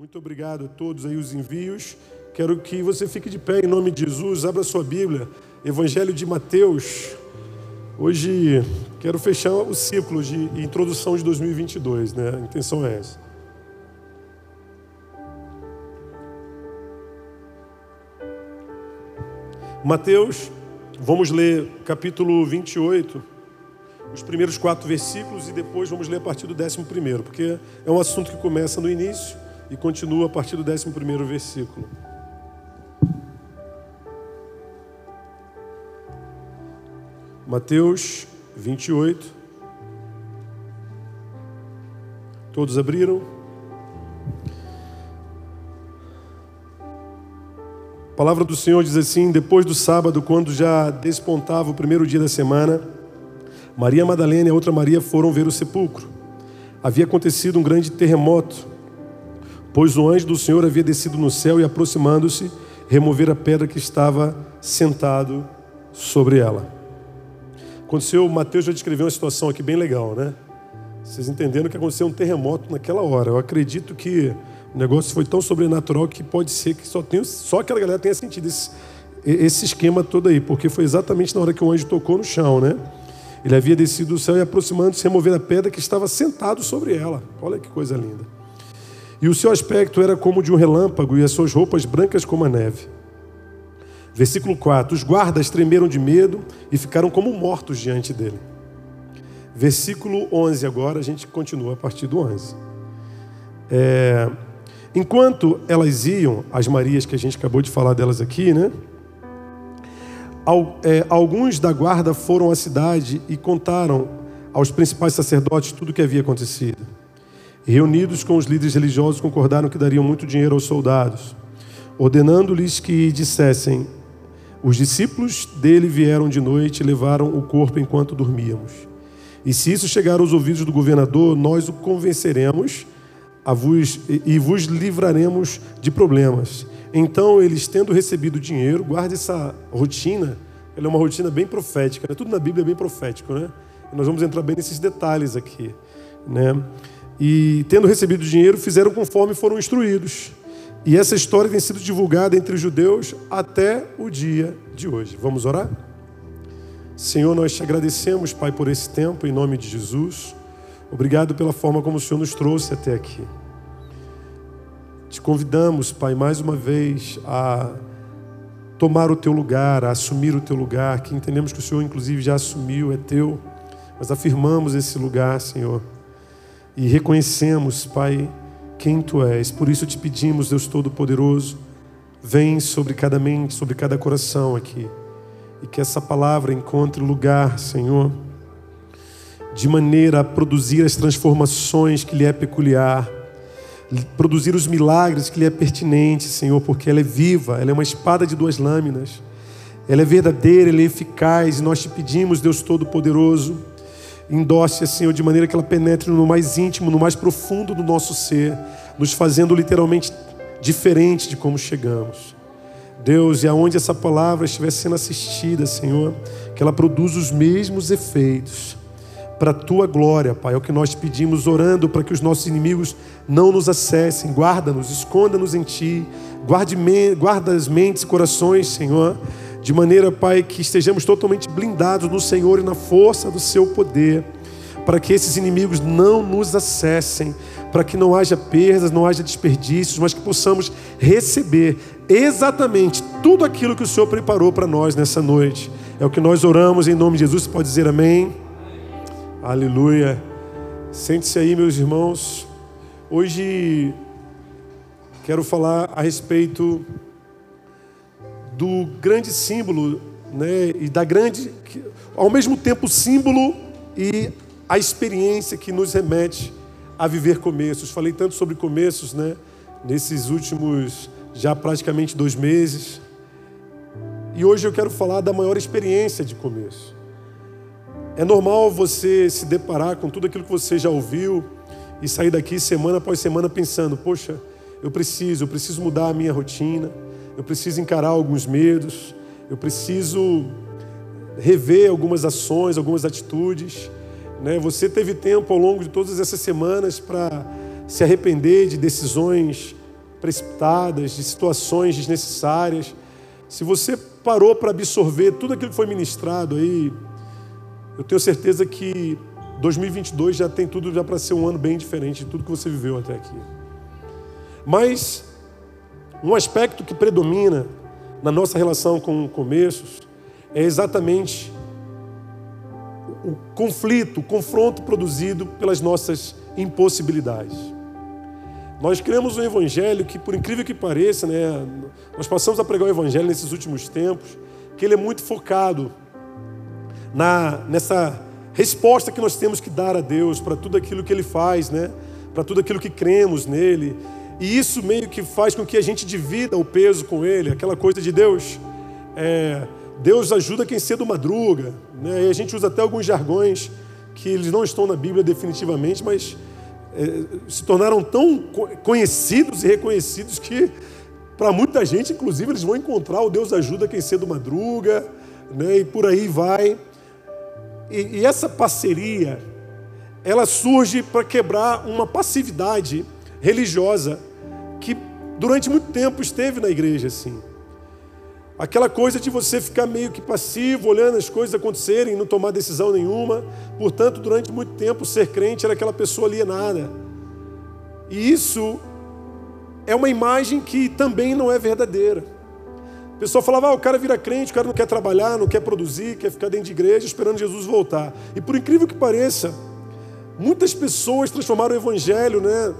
Muito obrigado a todos aí os envios. Quero que você fique de pé em nome de Jesus, abra sua Bíblia, Evangelho de Mateus. Hoje quero fechar o ciclo de introdução de 2022, né? A intenção é essa. Mateus, vamos ler capítulo 28, os primeiros quatro versículos e depois vamos ler a partir do décimo primeiro, porque é um assunto que começa no início e continua a partir do 11 versículo. Mateus 28. Todos abriram? A palavra do Senhor diz assim: Depois do sábado, quando já despontava o primeiro dia da semana, Maria Madalena e a outra Maria foram ver o sepulcro. Havia acontecido um grande terremoto pois o anjo do Senhor havia descido no céu e, aproximando-se, remover a pedra que estava sentado sobre ela. Aconteceu, Mateus já descreveu uma situação aqui bem legal, né? Vocês entenderam que aconteceu um terremoto naquela hora. Eu acredito que o negócio foi tão sobrenatural que pode ser que só, tenha, só aquela galera tenha sentido esse, esse esquema todo aí, porque foi exatamente na hora que o anjo tocou no chão, né? Ele havia descido do céu e aproximando-se, remover a pedra que estava sentado sobre ela. Olha que coisa linda. E o seu aspecto era como de um relâmpago, e as suas roupas brancas como a neve. Versículo 4: Os guardas tremeram de medo e ficaram como mortos diante dele. Versículo 11, agora a gente continua a partir do 11. É, enquanto elas iam, as Marias que a gente acabou de falar delas aqui, né? É, alguns da guarda foram à cidade e contaram aos principais sacerdotes tudo o que havia acontecido. Reunidos com os líderes religiosos, concordaram que dariam muito dinheiro aos soldados, ordenando-lhes que dissessem: Os discípulos dele vieram de noite e levaram o corpo enquanto dormíamos. E se isso chegar aos ouvidos do governador, nós o convenceremos vos, e vos livraremos de problemas. Então, eles, tendo recebido dinheiro, guarde essa rotina, ela é uma rotina bem profética, né? tudo na Bíblia é bem profético, né? Nós vamos entrar bem nesses detalhes aqui, né? E, tendo recebido dinheiro, fizeram conforme foram instruídos. E essa história tem sido divulgada entre os judeus até o dia de hoje. Vamos orar? Senhor, nós te agradecemos, Pai, por esse tempo, em nome de Jesus. Obrigado pela forma como o Senhor nos trouxe até aqui. Te convidamos, Pai, mais uma vez a tomar o teu lugar, a assumir o teu lugar, que entendemos que o Senhor, inclusive, já assumiu, é teu, mas afirmamos esse lugar, Senhor e reconhecemos, Pai, quem Tu és. Por isso te pedimos, Deus Todo-Poderoso, vem sobre cada mente, sobre cada coração aqui. E que essa palavra encontre lugar, Senhor, de maneira a produzir as transformações que lhe é peculiar, produzir os milagres que lhe é pertinente, Senhor, porque ela é viva, ela é uma espada de duas lâminas, ela é verdadeira, ela é eficaz, e nós te pedimos, Deus Todo-Poderoso, endosse, Senhor, de maneira que ela penetre no mais íntimo, no mais profundo do nosso ser, nos fazendo literalmente diferente de como chegamos. Deus, e aonde essa palavra estiver sendo assistida, Senhor, que ela produza os mesmos efeitos para a tua glória, Pai. É o que nós pedimos, orando para que os nossos inimigos não nos acessem. Guarda-nos, esconda-nos em Ti, guarde, guarda as mentes e corações, Senhor de maneira, Pai, que estejamos totalmente blindados no Senhor e na força do Seu poder, para que esses inimigos não nos acessem, para que não haja perdas, não haja desperdícios, mas que possamos receber exatamente tudo aquilo que o Senhor preparou para nós nessa noite. É o que nós oramos em nome de Jesus. Você pode dizer amém? Aleluia. Sente-se aí, meus irmãos. Hoje quero falar a respeito do grande símbolo, né, e da grande, ao mesmo tempo símbolo e a experiência que nos remete a viver começos. Falei tanto sobre começos, né, nesses últimos já praticamente dois meses. E hoje eu quero falar da maior experiência de começo. É normal você se deparar com tudo aquilo que você já ouviu e sair daqui semana após semana pensando: poxa, eu preciso, eu preciso mudar a minha rotina eu preciso encarar alguns medos, eu preciso rever algumas ações, algumas atitudes. Né? Você teve tempo ao longo de todas essas semanas para se arrepender de decisões precipitadas, de situações desnecessárias. Se você parou para absorver tudo aquilo que foi ministrado aí, eu tenho certeza que 2022 já tem tudo já para ser um ano bem diferente de tudo que você viveu até aqui. Mas um aspecto que predomina na nossa relação com começos é exatamente o conflito, o confronto produzido pelas nossas impossibilidades. Nós criamos um evangelho que, por incrível que pareça, né, nós passamos a pregar o evangelho nesses últimos tempos, que ele é muito focado na, nessa resposta que nós temos que dar a Deus para tudo aquilo que Ele faz, né? para tudo aquilo que cremos nele. E isso meio que faz com que a gente divida o peso com Ele, aquela coisa de Deus. É, Deus ajuda quem cedo madruga. Né? E a gente usa até alguns jargões que eles não estão na Bíblia definitivamente, mas é, se tornaram tão conhecidos e reconhecidos que, para muita gente, inclusive, eles vão encontrar o Deus ajuda quem cedo madruga, né? e por aí vai. E, e essa parceria, ela surge para quebrar uma passividade religiosa durante muito tempo esteve na igreja assim. Aquela coisa de você ficar meio que passivo, olhando as coisas acontecerem não tomar decisão nenhuma. Portanto, durante muito tempo, ser crente era aquela pessoa alienada. E isso é uma imagem que também não é verdadeira. O pessoal falava, ah, o cara vira crente, o cara não quer trabalhar, não quer produzir, quer ficar dentro de igreja esperando Jesus voltar. E por incrível que pareça, muitas pessoas transformaram o evangelho né,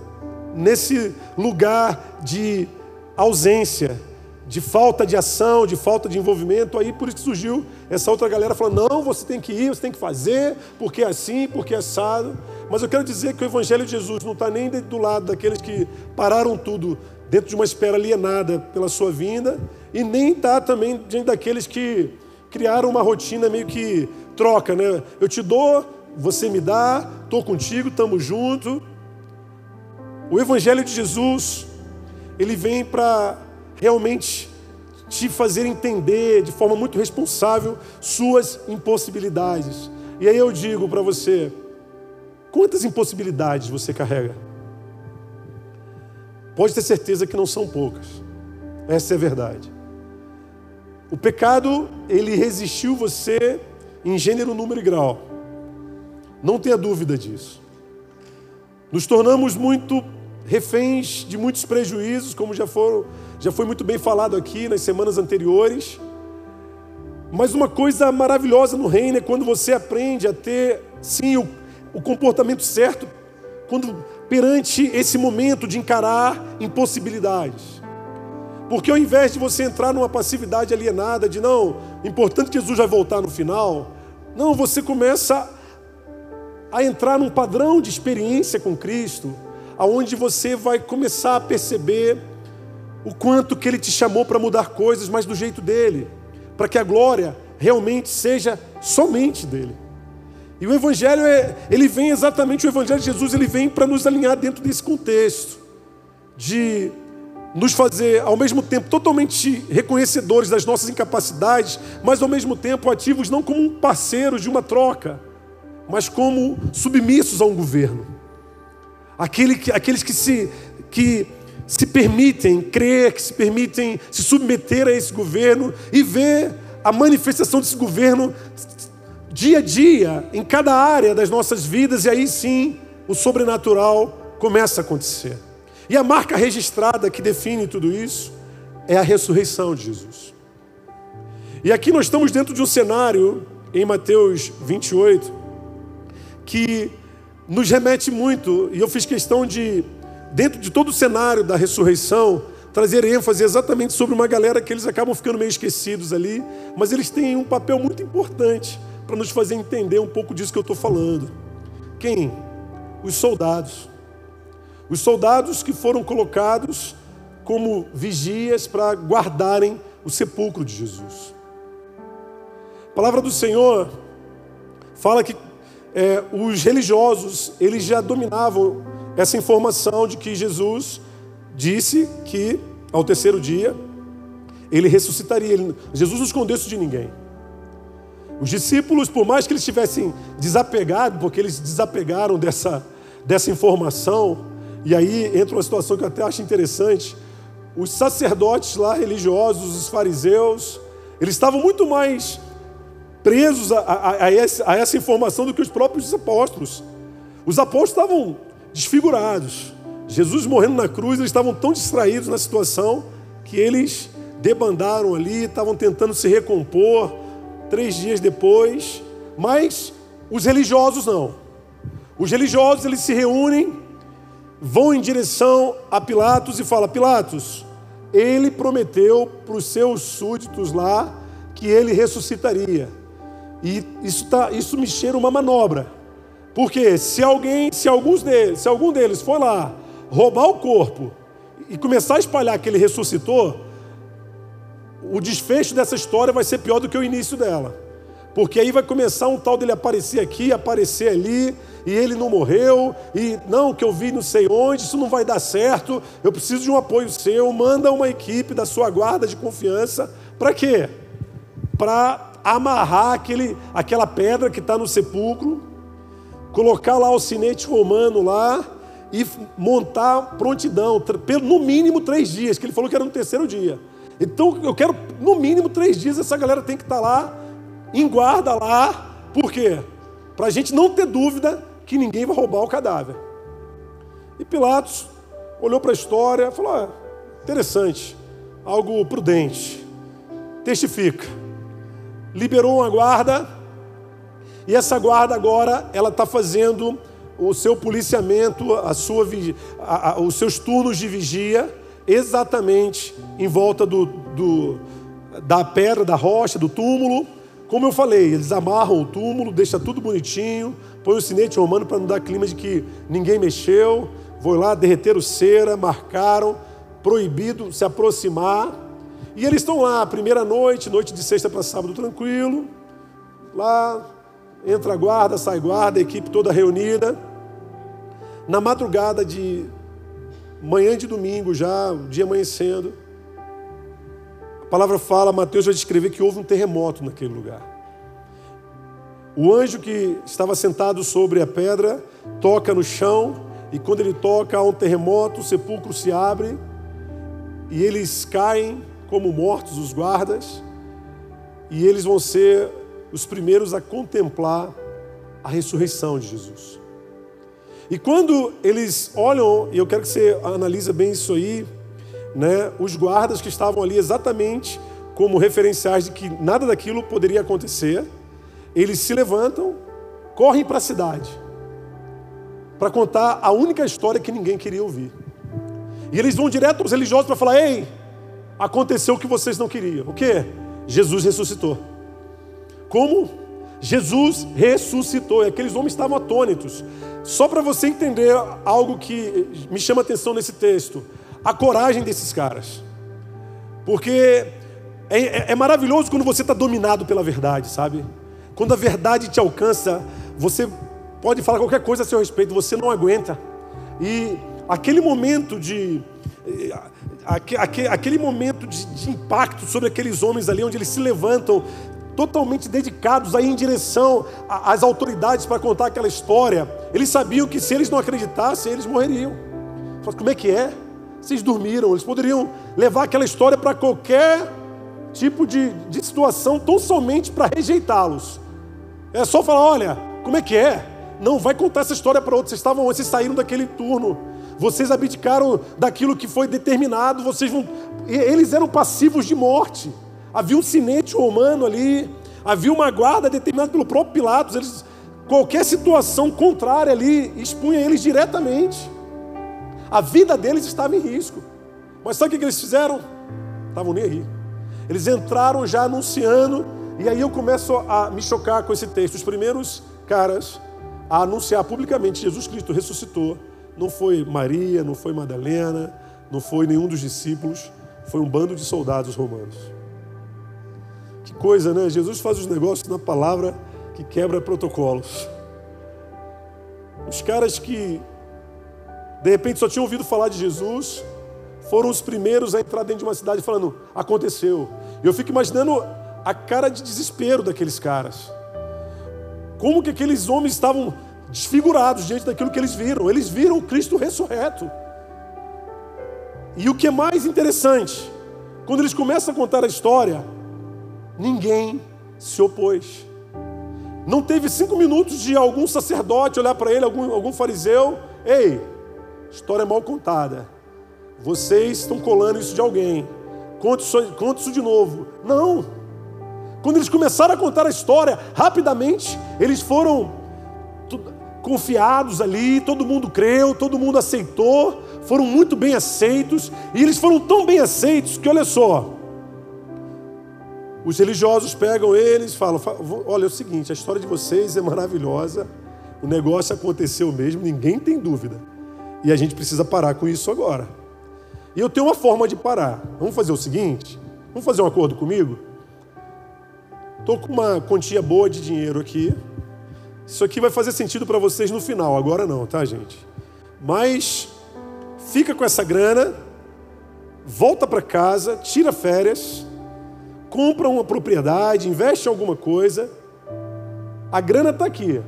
nesse lugar de ausência, de falta de ação, de falta de envolvimento. Aí por isso que surgiu essa outra galera falando: não, você tem que ir, você tem que fazer, porque é assim, porque é assado. Mas eu quero dizer que o Evangelho de Jesus não está nem do lado daqueles que pararam tudo dentro de uma espera alienada pela sua vinda, e nem está também diante daqueles que criaram uma rotina meio que troca, né? Eu te dou, você me dá, estou contigo, estamos juntos. O Evangelho de Jesus, ele vem para realmente te fazer entender de forma muito responsável suas impossibilidades. E aí eu digo para você: quantas impossibilidades você carrega? Pode ter certeza que não são poucas. Essa é a verdade. O pecado, ele resistiu você em gênero, número e grau. Não tenha dúvida disso. Nos tornamos muito reféns de muitos prejuízos, como já foram já foi muito bem falado aqui nas semanas anteriores. Mas uma coisa maravilhosa no reino é quando você aprende a ter, sim, o, o comportamento certo, quando perante esse momento de encarar impossibilidades. Porque ao invés de você entrar numa passividade alienada de não, importante que Jesus vai voltar no final, não, você começa a entrar num padrão de experiência com Cristo, aonde você vai começar a perceber o quanto que ele te chamou para mudar coisas, mas do jeito dele, para que a glória realmente seja somente dele. E o evangelho é, ele vem exatamente o evangelho de Jesus, ele vem para nos alinhar dentro desse contexto de nos fazer ao mesmo tempo totalmente reconhecedores das nossas incapacidades, mas ao mesmo tempo ativos não como parceiros de uma troca, mas como submissos a um governo. Aquele que, aqueles que se que se permitem crer, que se permitem se submeter a esse governo e ver a manifestação desse governo dia a dia, em cada área das nossas vidas, e aí sim o sobrenatural começa a acontecer. E a marca registrada que define tudo isso é a ressurreição de Jesus. E aqui nós estamos dentro de um cenário, em Mateus 28, que nos remete muito, e eu fiz questão de dentro de todo o cenário da ressurreição, trazer ênfase exatamente sobre uma galera que eles acabam ficando meio esquecidos ali, mas eles têm um papel muito importante para nos fazer entender um pouco disso que eu estou falando. Quem? Os soldados. Os soldados que foram colocados como vigias para guardarem o sepulcro de Jesus. A palavra do Senhor fala que é, os religiosos eles já dominavam essa informação de que Jesus disse que ao terceiro dia ele ressuscitaria. Ele, Jesus não escondeu isso de ninguém. Os discípulos, por mais que eles tivessem desapegado, porque eles desapegaram dessa, dessa informação, e aí entra uma situação que eu até acho interessante. os sacerdotes lá religiosos, os fariseus, eles estavam muito mais presos a, a, a, essa, a essa informação do que os próprios apóstolos. Os apóstolos estavam desfigurados. Jesus morrendo na cruz, eles estavam tão distraídos na situação que eles debandaram ali, estavam tentando se recompor três dias depois, mas os religiosos não. Os religiosos eles se reúnem, vão em direção a Pilatos e fala: Pilatos, ele prometeu para os seus súditos lá que ele ressuscitaria. E isso, tá, isso me cheira uma manobra. Porque se alguém, se alguns deles, se algum deles for lá roubar o corpo e começar a espalhar que ele ressuscitou, o desfecho dessa história vai ser pior do que o início dela. Porque aí vai começar um tal dele aparecer aqui, aparecer ali, e ele não morreu, e não, que eu vi não sei onde, isso não vai dar certo, eu preciso de um apoio seu, manda uma equipe da sua guarda de confiança, para quê? Para amarrar aquele, aquela pedra que está no sepulcro, colocar lá o sinete romano lá, e montar prontidão, no mínimo três dias, que ele falou que era no terceiro dia. Então eu quero, no mínimo, três dias essa galera tem que estar tá lá, em guarda lá. Por quê? Para a gente não ter dúvida que ninguém vai roubar o cadáver. E Pilatos olhou para a história e falou: ah, interessante, algo prudente. Testifica. Liberou uma guarda, e essa guarda agora ela está fazendo o seu policiamento, a sua, a, a, os seus turnos de vigia exatamente em volta do, do, da pedra, da rocha, do túmulo. Como eu falei, eles amarram o túmulo, deixa tudo bonitinho, põe o sinete romano para não dar clima de que ninguém mexeu. Vou lá, derreteram cera, marcaram, proibido se aproximar. E eles estão lá, primeira noite, noite de sexta para sábado, tranquilo. Lá, entra guarda, sai guarda, a equipe toda reunida. Na madrugada de manhã de domingo já, o dia amanhecendo. A palavra fala, Mateus vai descrever que houve um terremoto naquele lugar. O anjo que estava sentado sobre a pedra toca no chão, e quando ele toca, há um terremoto, o sepulcro se abre, e eles caem como mortos, os guardas, e eles vão ser os primeiros a contemplar a ressurreição de Jesus. E quando eles olham, e eu quero que você analise bem isso aí, né, os guardas que estavam ali exatamente como referenciais de que nada daquilo poderia acontecer, eles se levantam, correm para a cidade para contar a única história que ninguém queria ouvir. E eles vão direto aos religiosos para falar: "Ei, aconteceu o que vocês não queriam. O que? Jesus ressuscitou. Como? Jesus ressuscitou. E aqueles homens estavam atônitos. Só para você entender algo que me chama atenção nesse texto, a coragem desses caras. Porque é, é, é maravilhoso quando você está dominado pela verdade, sabe? Quando a verdade te alcança, você pode falar qualquer coisa a seu respeito, você não aguenta. E aquele momento de. Aquele momento de, de impacto sobre aqueles homens ali, onde eles se levantam totalmente dedicados aí em direção às autoridades para contar aquela história. Eles sabiam que se eles não acreditassem, eles morreriam. Como é que é? Vocês dormiram, eles poderiam levar aquela história para qualquer tipo de, de situação, tão somente para rejeitá-los. É só falar: olha, como é que é? Não vai contar essa história para outros. Vocês estavam, vocês saíram daquele turno. Vocês abdicaram daquilo que foi determinado. Vocês vão, eles eram passivos de morte. Havia um sinete romano ali, havia uma guarda determinada pelo próprio Pilatos. Eles, qualquer situação contrária ali expunha eles diretamente. A vida deles estava em risco. Mas sabe o que eles fizeram? Estavam nem aí. Eles entraram já anunciando, e aí eu começo a me chocar com esse texto. Os primeiros caras a anunciar publicamente Jesus Cristo ressuscitou não foi Maria, não foi Madalena, não foi nenhum dos discípulos, foi um bando de soldados romanos coisa, né? Jesus faz os negócios na palavra que quebra protocolos. Os caras que de repente só tinham ouvido falar de Jesus, foram os primeiros a entrar dentro de uma cidade falando: aconteceu. Eu fico imaginando a cara de desespero daqueles caras. Como que aqueles homens estavam desfigurados diante daquilo que eles viram? Eles viram o Cristo ressurreto. E o que é mais interessante, quando eles começam a contar a história, ninguém se opôs. Não teve cinco minutos de algum sacerdote olhar para ele, algum, algum fariseu. Ei, história mal contada. Vocês estão colando isso de alguém. Conte isso, conte isso de novo. Não. Quando eles começaram a contar a história, rapidamente eles foram confiados ali, todo mundo creu, todo mundo aceitou, foram muito bem aceitos, e eles foram tão bem aceitos que, olha só, os religiosos pegam eles e falam: olha, é o seguinte, a história de vocês é maravilhosa, o negócio aconteceu mesmo, ninguém tem dúvida, e a gente precisa parar com isso agora. E eu tenho uma forma de parar. Vamos fazer o seguinte: vamos fazer um acordo comigo? Estou com uma quantia boa de dinheiro aqui. Isso aqui vai fazer sentido para vocês no final, agora não, tá, gente? Mas fica com essa grana, volta para casa, tira férias, compra uma propriedade, investe em alguma coisa. A grana está aqui.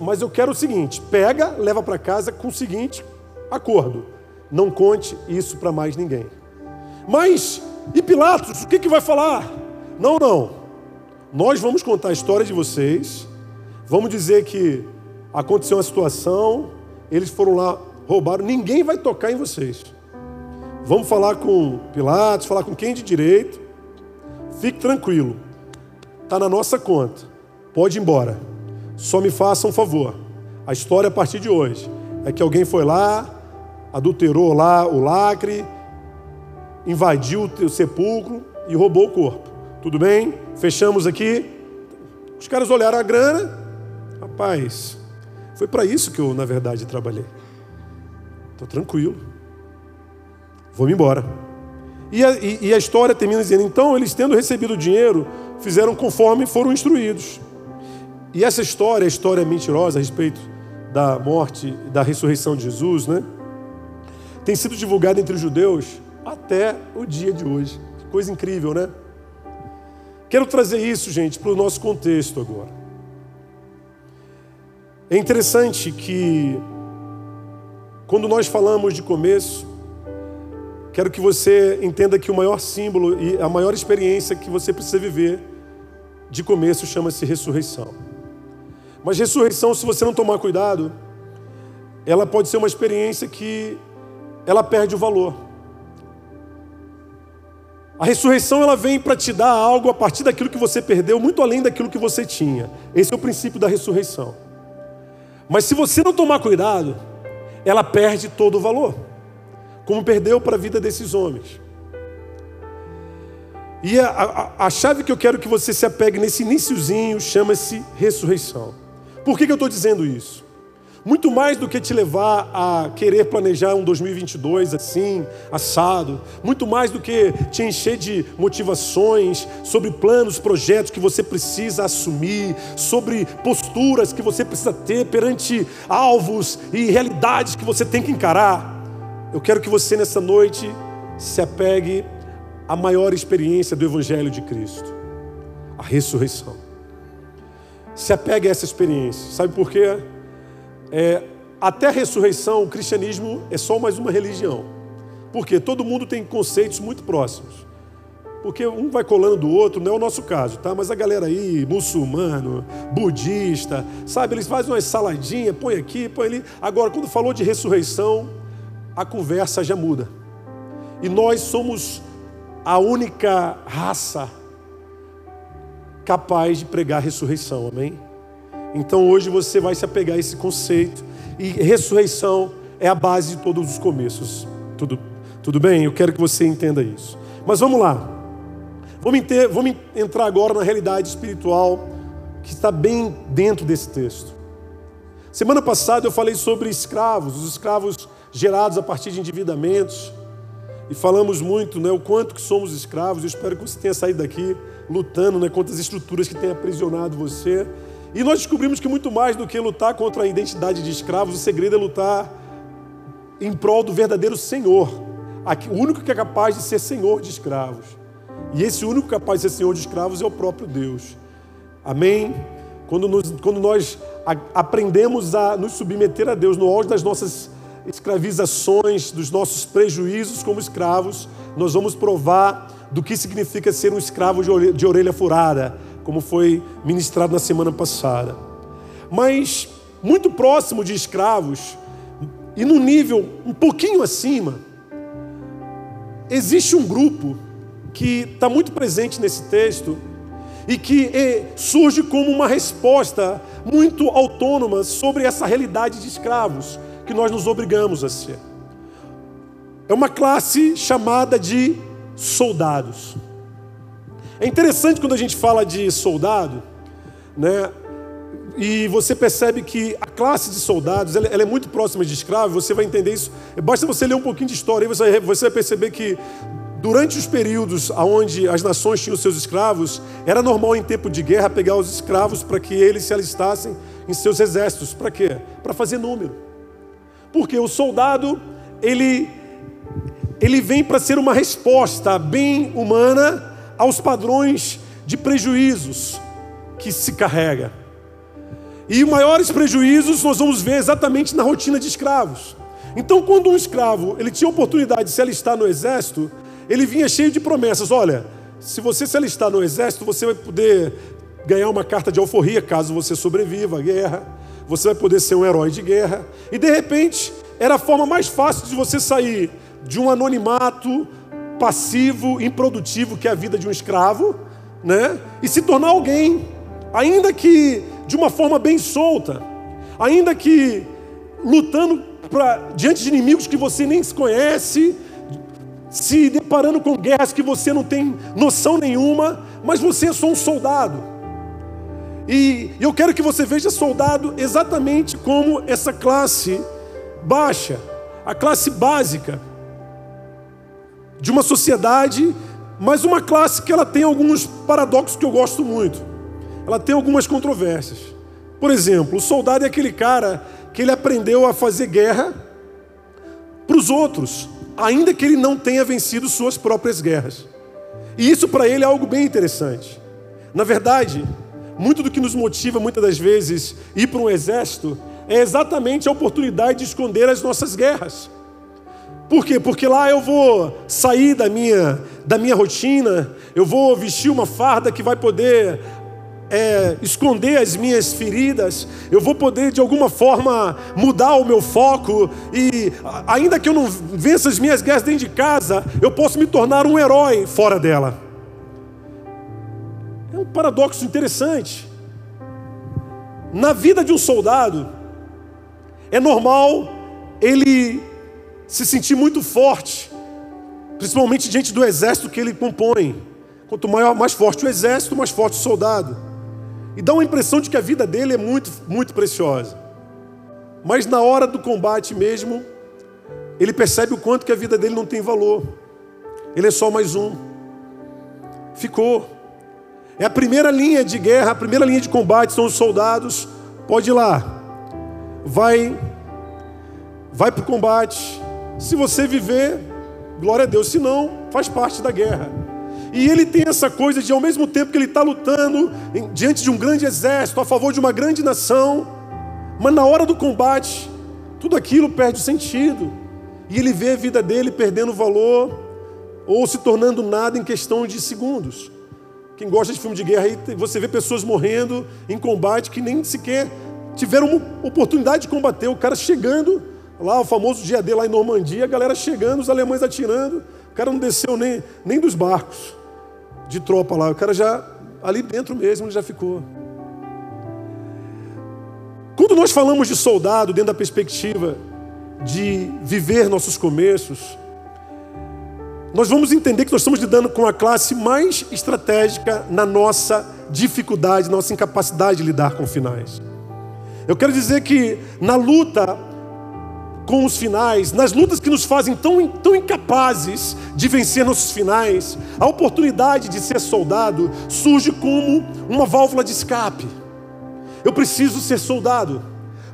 Mas eu quero o seguinte: pega, leva para casa com o seguinte acordo: não conte isso para mais ninguém. Mas, e Pilatos, o que, que vai falar? Não, não. Nós vamos contar a história de vocês Vamos dizer que aconteceu uma situação, eles foram lá, roubaram, ninguém vai tocar em vocês. Vamos falar com Pilatos, falar com quem de direito. Fique tranquilo. Está na nossa conta. Pode ir embora. Só me faça um favor. A história a partir de hoje é que alguém foi lá, adulterou lá o lacre, invadiu o sepulcro e roubou o corpo. Tudo bem? Fechamos aqui. Os caras olharam a grana, Rapaz, foi para isso que eu, na verdade, trabalhei. Estou tranquilo. Vou-me embora. E a, e, e a história termina dizendo: então, eles tendo recebido o dinheiro, fizeram conforme foram instruídos. E essa história, a história mentirosa a respeito da morte e da ressurreição de Jesus, né? Tem sido divulgada entre os judeus até o dia de hoje. Coisa incrível, né? Quero trazer isso, gente, para o nosso contexto agora. É interessante que, quando nós falamos de começo, quero que você entenda que o maior símbolo e a maior experiência que você precisa viver de começo chama-se ressurreição. Mas ressurreição, se você não tomar cuidado, ela pode ser uma experiência que ela perde o valor. A ressurreição ela vem para te dar algo a partir daquilo que você perdeu, muito além daquilo que você tinha. Esse é o princípio da ressurreição. Mas se você não tomar cuidado, ela perde todo o valor, como perdeu para a vida desses homens. E a, a, a, chave que eu quero que você se apegue nesse iníciozinho chama-se ressurreição. Por que, que eu estou dizendo isso? Muito mais do que te levar a querer planejar um 2022 assim, assado. Muito mais do que te encher de motivações sobre planos, projetos que você precisa assumir, sobre posturas que você precisa ter perante alvos e realidades que você tem que encarar. Eu quero que você nessa noite se apegue à maior experiência do Evangelho de Cristo a ressurreição. Se apegue a essa experiência. Sabe por quê? É, até a ressurreição, o cristianismo é só mais uma religião. Porque todo mundo tem conceitos muito próximos. Porque um vai colando do outro, não é o nosso caso, tá? Mas a galera aí, muçulmano, budista, sabe, eles fazem uma saladinha, põe aqui, põe ali. Agora, quando falou de ressurreição, a conversa já muda. E nós somos a única raça capaz de pregar a ressurreição, amém? Então hoje você vai se apegar a esse conceito. E ressurreição é a base de todos os começos. Tudo, tudo bem? Eu quero que você entenda isso. Mas vamos lá. Vamos, ter, vamos entrar agora na realidade espiritual que está bem dentro desse texto. Semana passada eu falei sobre escravos, os escravos gerados a partir de endividamentos. E falamos muito, né, o quanto que somos escravos. Eu espero que você tenha saído daqui lutando, né, contra as estruturas que têm aprisionado você. E nós descobrimos que muito mais do que lutar contra a identidade de escravos, o segredo é lutar em prol do verdadeiro Senhor, o único que é capaz de ser Senhor de escravos. E esse único capaz de ser Senhor de escravos é o próprio Deus. Amém? Quando, nos, quando nós a, aprendemos a nos submeter a Deus no auge das nossas escravizações, dos nossos prejuízos como escravos, nós vamos provar do que significa ser um escravo de orelha furada, como foi ministrado na semana passada. Mas muito próximo de escravos, e no nível um pouquinho acima, existe um grupo que está muito presente nesse texto e que surge como uma resposta muito autônoma sobre essa realidade de escravos que nós nos obrigamos a ser. É uma classe chamada de soldados. É interessante quando a gente fala de soldado, né? E você percebe que a classe de soldados ela, ela é muito próxima de escravo, você vai entender isso. Basta você ler um pouquinho de história e você, você vai perceber que durante os períodos onde as nações tinham seus escravos, era normal em tempo de guerra pegar os escravos para que eles se alistassem em seus exércitos. Para quê? Para fazer número. Porque o soldado, ele, ele vem para ser uma resposta bem humana aos padrões de prejuízos que se carrega. E maiores prejuízos nós vamos ver exatamente na rotina de escravos. Então, quando um escravo ele tinha oportunidade de se alistar no exército, ele vinha cheio de promessas. Olha, se você se alistar no exército, você vai poder ganhar uma carta de alforria caso você sobreviva à guerra. Você vai poder ser um herói de guerra. E de repente, era a forma mais fácil de você sair de um anonimato passivo, improdutivo, que é a vida de um escravo, né? E se tornar alguém, ainda que de uma forma bem solta, ainda que lutando pra, diante de inimigos que você nem se conhece, se deparando com guerras que você não tem noção nenhuma, mas você é só um soldado. E eu quero que você veja soldado exatamente como essa classe baixa, a classe básica de uma sociedade, mas uma classe que ela tem alguns paradoxos que eu gosto muito. Ela tem algumas controvérsias. Por exemplo, o soldado é aquele cara que ele aprendeu a fazer guerra para os outros, ainda que ele não tenha vencido suas próprias guerras. E isso para ele é algo bem interessante. Na verdade, muito do que nos motiva muitas das vezes ir para um exército é exatamente a oportunidade de esconder as nossas guerras. Por quê? Porque lá eu vou sair da minha, da minha rotina, eu vou vestir uma farda que vai poder é, esconder as minhas feridas, eu vou poder de alguma forma mudar o meu foco, e ainda que eu não vença as minhas guerras dentro de casa, eu posso me tornar um herói fora dela. É um paradoxo interessante. Na vida de um soldado, é normal ele se sentir muito forte, principalmente diante do exército que ele compõe. Quanto maior, mais forte o exército, mais forte o soldado. E dá uma impressão de que a vida dele é muito, muito preciosa. Mas na hora do combate mesmo, ele percebe o quanto que a vida dele não tem valor. Ele é só mais um. Ficou. É a primeira linha de guerra, a primeira linha de combate são os soldados. Pode ir lá. Vai vai para o combate. Se você viver, glória a Deus. Se não, faz parte da guerra. E ele tem essa coisa de, ao mesmo tempo que ele está lutando em, diante de um grande exército, a favor de uma grande nação, mas na hora do combate, tudo aquilo perde sentido. E ele vê a vida dele perdendo valor ou se tornando nada em questão de segundos. Quem gosta de filme de guerra, aí você vê pessoas morrendo em combate que nem sequer tiveram oportunidade de combater. O cara chegando, lá o famoso dia D lá em Normandia, a galera chegando, os alemães atirando, o cara não desceu nem, nem dos barcos de tropa lá. O cara já, ali dentro mesmo, ele já ficou. Quando nós falamos de soldado dentro da perspectiva de viver nossos começos, nós vamos entender que nós estamos lidando com a classe mais estratégica na nossa dificuldade, nossa incapacidade de lidar com finais. Eu quero dizer que na luta com os finais, nas lutas que nos fazem tão, tão incapazes de vencer nossos finais, a oportunidade de ser soldado surge como uma válvula de escape. Eu preciso ser soldado.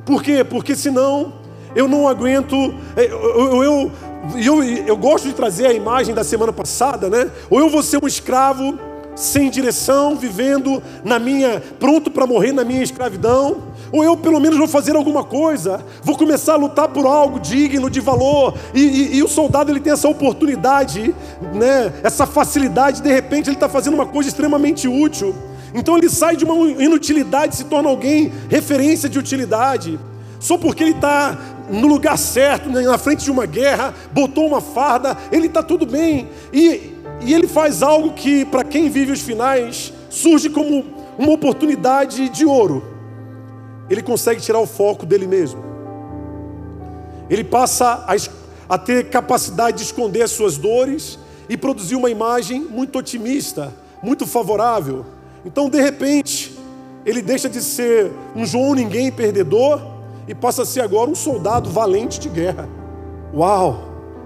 Por quê? Porque senão eu não aguento. É, eu, eu, eu, eu gosto de trazer a imagem da semana passada, né? Ou eu vou ser um escravo sem direção, vivendo na minha, pronto para morrer na minha escravidão, ou eu pelo menos vou fazer alguma coisa, vou começar a lutar por algo digno, de valor. E, e, e o soldado ele tem essa oportunidade, né, essa facilidade, de repente ele está fazendo uma coisa extremamente útil. Então ele sai de uma inutilidade, se torna alguém referência de utilidade, só porque ele está no lugar certo, né, na frente de uma guerra, botou uma farda, ele está tudo bem. E, e ele faz algo que, para quem vive os finais, surge como uma oportunidade de ouro. Ele consegue tirar o foco dele mesmo. Ele passa a, a ter capacidade de esconder as suas dores e produzir uma imagem muito otimista, muito favorável. Então, de repente, ele deixa de ser um João ninguém perdedor e passa a ser agora um soldado valente de guerra. Uau,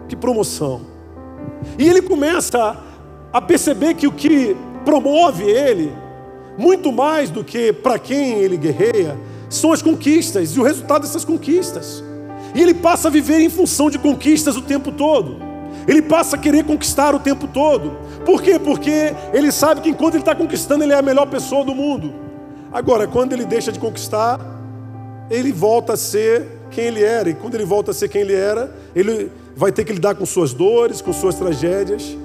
que promoção! E ele começa a perceber que o que promove ele, muito mais do que para quem ele guerreia, são as conquistas e o resultado dessas conquistas. E ele passa a viver em função de conquistas o tempo todo. Ele passa a querer conquistar o tempo todo. Por quê? Porque ele sabe que enquanto ele está conquistando, ele é a melhor pessoa do mundo. Agora, quando ele deixa de conquistar, ele volta a ser quem ele era. E quando ele volta a ser quem ele era, ele vai ter que lidar com suas dores, com suas tragédias.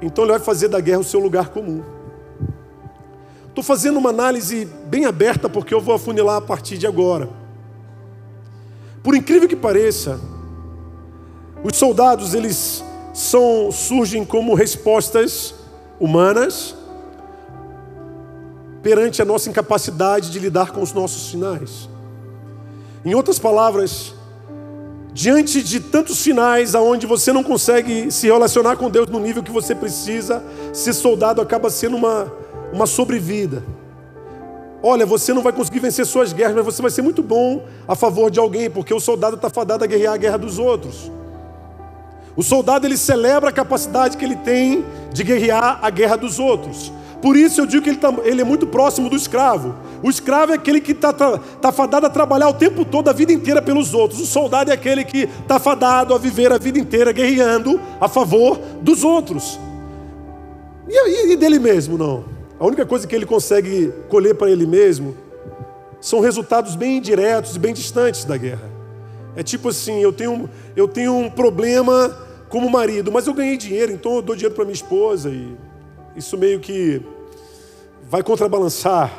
Então ele vai fazer da guerra o seu lugar comum. Estou fazendo uma análise bem aberta porque eu vou afunilar a partir de agora. Por incrível que pareça, os soldados eles são surgem como respostas humanas perante a nossa incapacidade de lidar com os nossos sinais. Em outras palavras, diante de tantos sinais aonde você não consegue se relacionar com Deus no nível que você precisa, ser soldado acaba sendo uma, uma sobrevida. Olha, você não vai conseguir vencer suas guerras, mas você vai ser muito bom a favor de alguém, porque o soldado está fadado a guerrear a guerra dos outros. O soldado ele celebra a capacidade que ele tem de guerrear a guerra dos outros. Por isso eu digo que ele, tá, ele é muito próximo do escravo. O escravo é aquele que está tá fadado a trabalhar o tempo todo, a vida inteira pelos outros. O soldado é aquele que está fadado a viver a vida inteira guerreando a favor dos outros. E, e dele mesmo, não. A única coisa que ele consegue colher para ele mesmo são resultados bem indiretos e bem distantes da guerra. É tipo assim, eu tenho, eu tenho um problema como marido, mas eu ganhei dinheiro, então eu dou dinheiro para minha esposa e isso meio que vai contrabalançar,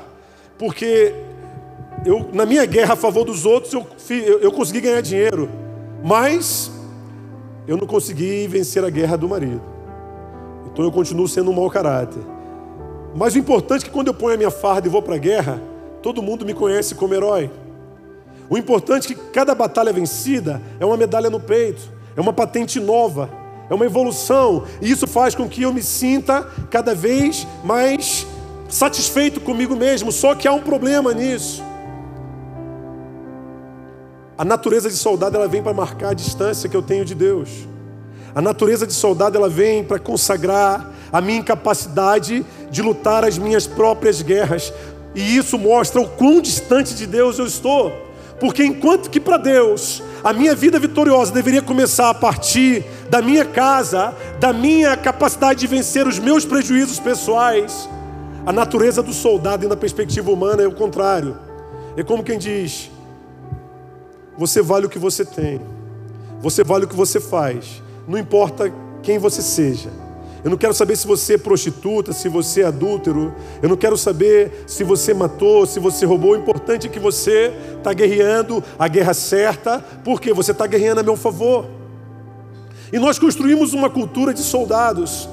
porque eu, na minha guerra a favor dos outros, eu, eu, eu consegui ganhar dinheiro, mas eu não consegui vencer a guerra do marido. Então eu continuo sendo um mau caráter. Mas o importante é que quando eu ponho a minha farda e vou para a guerra, todo mundo me conhece como herói. O importante é que cada batalha vencida é uma medalha no peito, é uma patente nova, é uma evolução, e isso faz com que eu me sinta cada vez mais satisfeito comigo mesmo. Só que há um problema nisso. A natureza de soldado ela vem para marcar a distância que eu tenho de Deus. A natureza de soldado ela vem para consagrar a minha incapacidade de lutar as minhas próprias guerras. E isso mostra o quão distante de Deus eu estou. Porque enquanto que para Deus a minha vida vitoriosa deveria começar a partir da minha casa, da minha capacidade de vencer os meus prejuízos pessoais. A natureza do soldado, e na perspectiva humana, é o contrário. É como quem diz: você vale o que você tem, você vale o que você faz, não importa quem você seja. Eu não quero saber se você é prostituta, se você é adúltero. Eu não quero saber se você matou, se você roubou. O importante é que você está guerreando a guerra certa, porque você está guerreando a meu favor. E nós construímos uma cultura de soldados.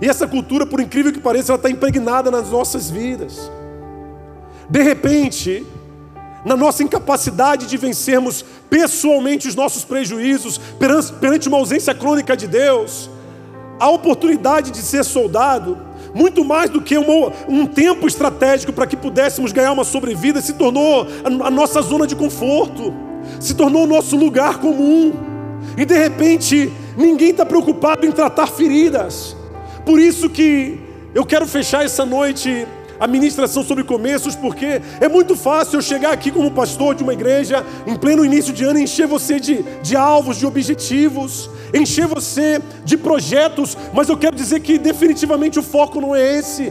E essa cultura, por incrível que pareça, ela está impregnada nas nossas vidas. De repente, na nossa incapacidade de vencermos pessoalmente os nossos prejuízos perante uma ausência crônica de Deus, a oportunidade de ser soldado, muito mais do que um tempo estratégico para que pudéssemos ganhar uma sobrevida, se tornou a, a nossa zona de conforto, se tornou o nosso lugar comum. E de repente, ninguém está preocupado em tratar feridas. Por isso que eu quero fechar essa noite a ministração sobre começos, porque é muito fácil eu chegar aqui como pastor de uma igreja, em pleno início de ano, encher você de, de alvos, de objetivos, encher você de projetos, mas eu quero dizer que definitivamente o foco não é esse.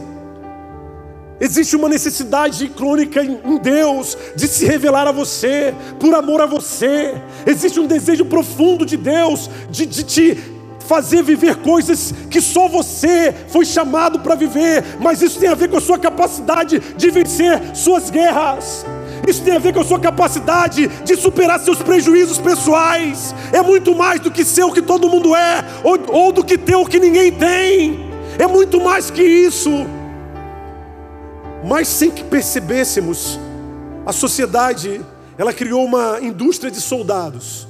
Existe uma necessidade crônica em Deus de se revelar a você, por amor a você. Existe um desejo profundo de Deus de, de te fazer viver coisas que só você foi chamado para viver, mas isso tem a ver com a sua capacidade de vencer suas guerras. Isso tem a ver com a sua capacidade de superar seus prejuízos pessoais. É muito mais do que ser o que todo mundo é, ou, ou do que ter o que ninguém tem. É muito mais que isso. Mas sem que percebêssemos, a sociedade, ela criou uma indústria de soldados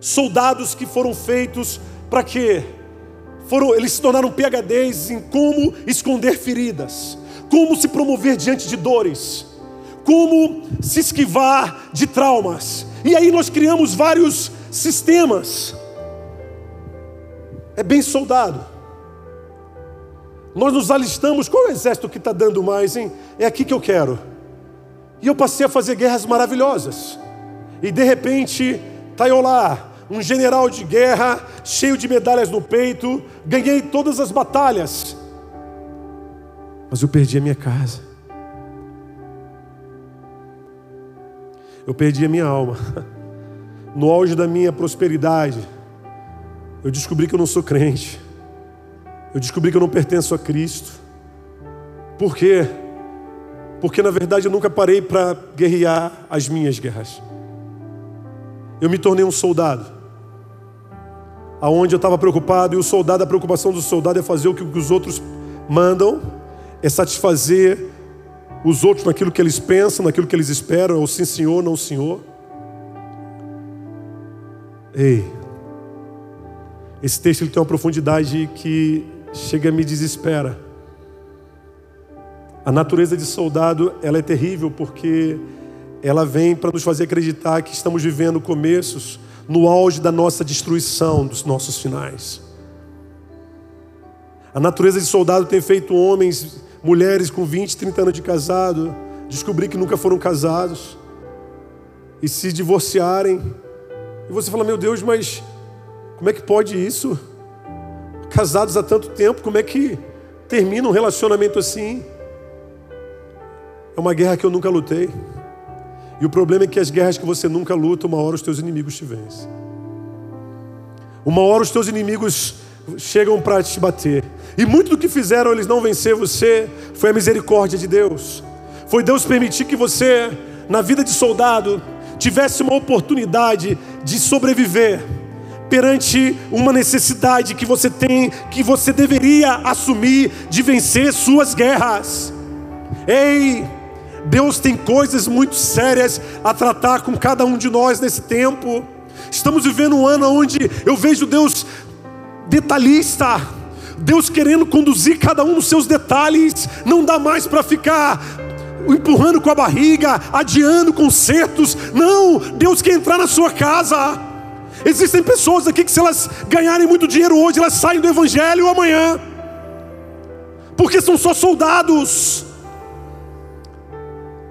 soldados que foram feitos para quê? Foram, eles se tornaram PhDs em como esconder feridas, como se promover diante de dores, como se esquivar de traumas. E aí nós criamos vários sistemas. É bem soldado. Nós nos alistamos. Qual é o exército que está dando mais, hein? É aqui que eu quero. E eu passei a fazer guerras maravilhosas. E de repente, tá eu lá, um general de guerra, cheio de medalhas no peito, ganhei todas as batalhas, mas eu perdi a minha casa, eu perdi a minha alma, no auge da minha prosperidade, eu descobri que eu não sou crente, eu descobri que eu não pertenço a Cristo, por quê? Porque na verdade eu nunca parei para guerrear as minhas guerras. Eu me tornei um soldado aonde eu estava preocupado, e o soldado, a preocupação do soldado é fazer o que os outros mandam, é satisfazer os outros naquilo que eles pensam, naquilo que eles esperam, é ou sim senhor, não senhor. Ei, esse texto ele tem uma profundidade que chega a me desespera. A natureza de soldado ela é terrível porque ela vem para nos fazer acreditar que estamos vivendo começos no auge da nossa destruição, dos nossos finais. A natureza de soldado tem feito homens, mulheres com 20, 30 anos de casado, descobrir que nunca foram casados e se divorciarem. E você fala: Meu Deus, mas como é que pode isso? Casados há tanto tempo, como é que termina um relacionamento assim? É uma guerra que eu nunca lutei. E o problema é que as guerras que você nunca luta, uma hora os teus inimigos te vencem. Uma hora os teus inimigos chegam para te bater. E muito do que fizeram eles não vencer você foi a misericórdia de Deus. Foi Deus permitir que você, na vida de soldado, tivesse uma oportunidade de sobreviver perante uma necessidade que você tem, que você deveria assumir de vencer suas guerras. Ei, Deus tem coisas muito sérias a tratar com cada um de nós nesse tempo. Estamos vivendo um ano onde eu vejo Deus detalhista, Deus querendo conduzir cada um dos seus detalhes. Não dá mais para ficar empurrando com a barriga, adiando concertos. Não, Deus quer entrar na sua casa. Existem pessoas aqui que, se elas ganharem muito dinheiro hoje, elas saem do Evangelho amanhã, porque são só soldados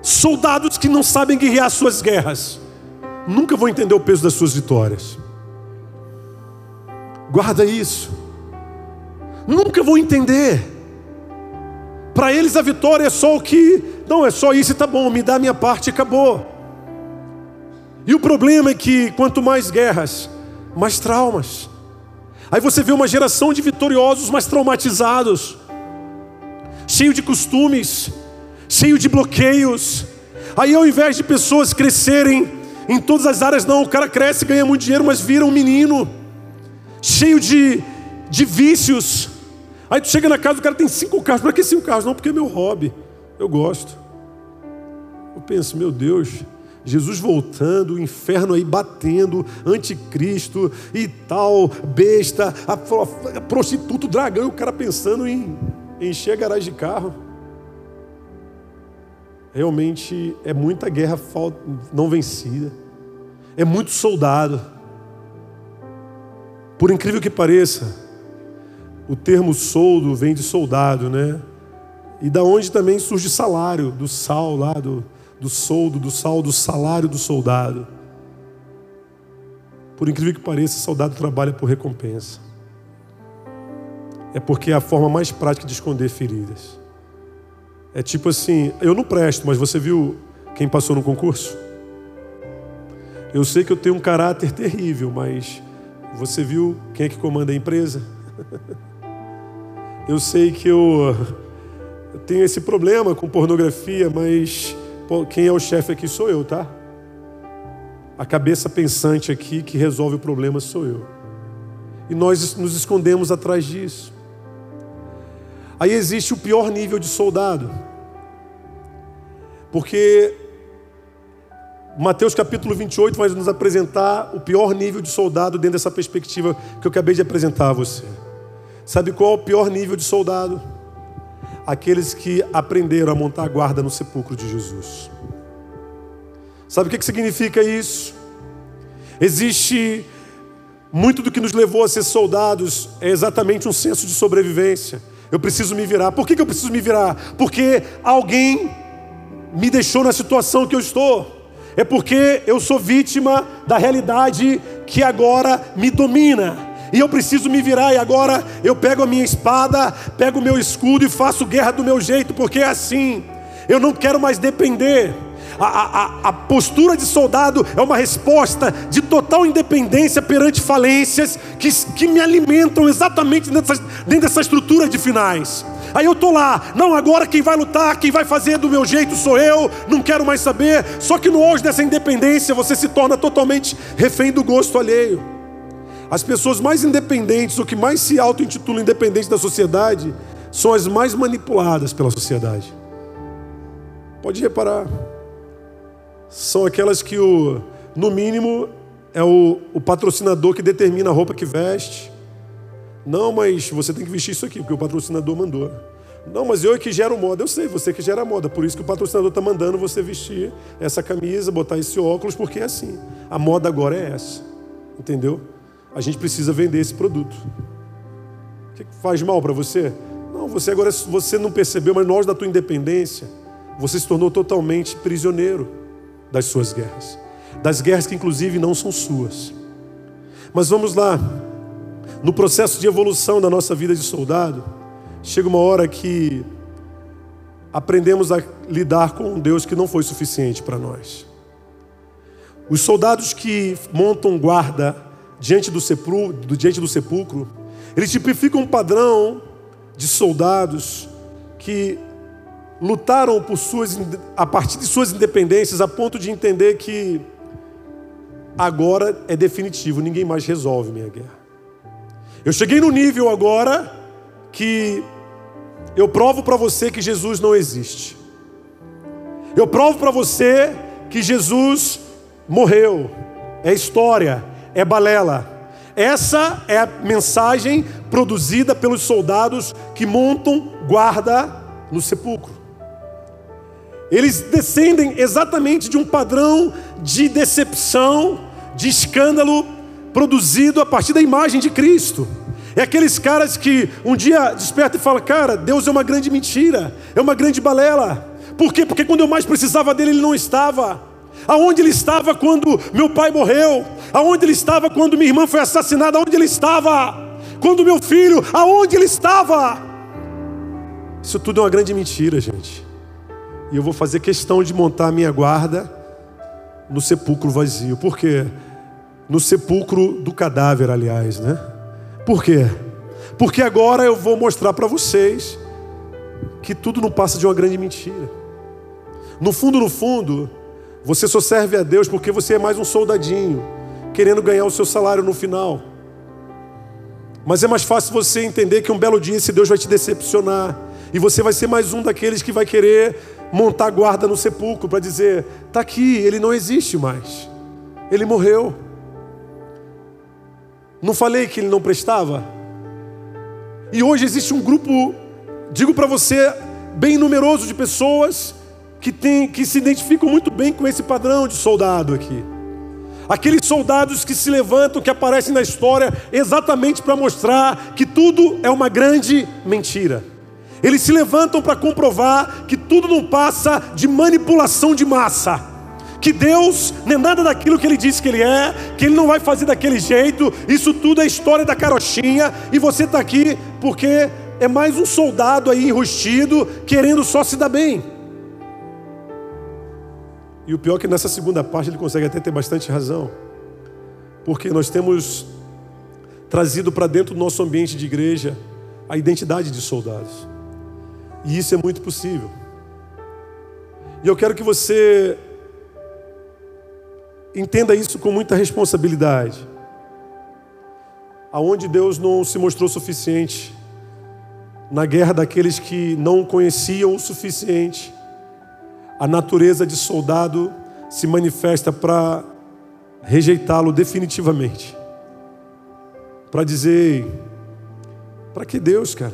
Soldados que não sabem guerrear suas guerras, nunca vão entender o peso das suas vitórias. Guarda isso. Nunca vão entender. Para eles a vitória é só o que, não, é só isso e tá bom, me dá a minha parte e acabou. E o problema é que quanto mais guerras, mais traumas. Aí você vê uma geração de vitoriosos, mas traumatizados, cheio de costumes, cheio de bloqueios. Aí ao invés de pessoas crescerem em todas as áreas, não, o cara cresce, ganha muito dinheiro, mas vira um menino, cheio de, de vícios. Aí tu chega na casa, o cara tem cinco carros. Para que cinco carros? Não, porque é meu hobby. Eu gosto. Eu penso, meu Deus, Jesus voltando, o inferno aí batendo, anticristo e tal, besta, a, a prostituta, o dragão, o cara pensando em encher a garagem de carro realmente é muita guerra não vencida, é muito soldado. Por incrível que pareça, o termo soldo vem de soldado, né? E da onde também surge salário, do sal lá, do, do soldo, do sal, do salário do soldado. Por incrível que pareça, soldado trabalha por recompensa. É porque é a forma mais prática de esconder feridas. É tipo assim, eu não presto, mas você viu quem passou no concurso? Eu sei que eu tenho um caráter terrível, mas você viu quem é que comanda a empresa? Eu sei que eu tenho esse problema com pornografia, mas quem é o chefe aqui sou eu, tá? A cabeça pensante aqui que resolve o problema sou eu. E nós nos escondemos atrás disso. Aí existe o pior nível de soldado. Porque Mateus capítulo 28 vai nos apresentar o pior nível de soldado dentro dessa perspectiva que eu acabei de apresentar a você. Sabe qual é o pior nível de soldado? Aqueles que aprenderam a montar a guarda no sepulcro de Jesus. Sabe o que significa isso? Existe muito do que nos levou a ser soldados, é exatamente um senso de sobrevivência. Eu preciso me virar. Por que, eu preciso me virar? Porque alguém me deixou na situação que eu estou. É porque eu sou vítima da realidade que agora me domina. E eu preciso me virar, e agora eu pego a minha espada, pego o meu escudo e faço guerra do meu jeito, porque é assim. Eu não quero mais depender a, a, a, postura de soldado é uma resposta de total independência perante falências que, que me alimentam exatamente dessa, dentro dessa estrutura de finais. Aí eu estou lá, não, agora quem vai lutar, quem vai fazer do meu jeito sou eu, não quero mais saber. Só que no auge dessa independência você se torna totalmente refém do gosto alheio. As pessoas mais independentes, ou que mais se auto-intitulam independentes da sociedade, são as mais manipuladas pela sociedade. Pode reparar são aquelas que, o, no mínimo, é o, o patrocinador que determina a roupa que veste. Não, mas você tem que vestir isso aqui, porque o patrocinador mandou. Não, mas eu é que gero moda. Eu sei, você que gera moda. Por isso que o patrocinador está mandando você vestir essa camisa, botar esse óculos, porque é assim. A moda agora é essa. Entendeu? A gente precisa vender esse produto. O que faz mal para você? Não, você agora você não percebeu, mas nós da tua independência, você se tornou totalmente prisioneiro das suas guerras, das guerras que inclusive não são suas. Mas vamos lá, no processo de evolução da nossa vida de soldado, chega uma hora que aprendemos a lidar com um Deus que não foi suficiente para nós. Os soldados que montam guarda diante do, sepulcro, diante do sepulcro, eles tipificam um padrão de soldados que lutaram por suas, a partir de suas independências a ponto de entender que agora é definitivo, ninguém mais resolve minha guerra. Eu cheguei no nível agora que eu provo para você que Jesus não existe. Eu provo para você que Jesus morreu. É história, é balela. Essa é a mensagem produzida pelos soldados que montam guarda no sepulcro. Eles descendem exatamente de um padrão de decepção, de escândalo produzido a partir da imagem de Cristo. É aqueles caras que um dia desperta e fala: Cara, Deus é uma grande mentira, é uma grande balela. Por quê? Porque quando eu mais precisava dele, ele não estava. Aonde ele estava quando meu pai morreu? Aonde ele estava quando minha irmã foi assassinada? Aonde ele estava? Quando meu filho, aonde ele estava? Isso tudo é uma grande mentira, gente. E eu vou fazer questão de montar a minha guarda no sepulcro vazio. Por quê? No sepulcro do cadáver, aliás, né? Por quê? Porque agora eu vou mostrar para vocês que tudo não passa de uma grande mentira. No fundo, no fundo, você só serve a Deus porque você é mais um soldadinho, querendo ganhar o seu salário no final. Mas é mais fácil você entender que um belo dia esse Deus vai te decepcionar. E você vai ser mais um daqueles que vai querer montar guarda no sepulcro para dizer: está aqui, ele não existe mais, ele morreu. Não falei que ele não prestava? E hoje existe um grupo, digo para você, bem numeroso de pessoas que, tem, que se identificam muito bem com esse padrão de soldado aqui. Aqueles soldados que se levantam, que aparecem na história exatamente para mostrar que tudo é uma grande mentira. Eles se levantam para comprovar que tudo não passa de manipulação de massa. Que Deus não é nada daquilo que Ele disse que Ele é, que Ele não vai fazer daquele jeito, isso tudo é história da carochinha, e você está aqui porque é mais um soldado aí enrustido, querendo só se dar bem. E o pior é que nessa segunda parte ele consegue até ter bastante razão. Porque nós temos trazido para dentro do nosso ambiente de igreja a identidade de soldados. E isso é muito possível. E eu quero que você entenda isso com muita responsabilidade. Aonde Deus não se mostrou suficiente na guerra daqueles que não conheciam o suficiente, a natureza de soldado se manifesta para rejeitá-lo definitivamente. Para dizer, para que Deus, cara?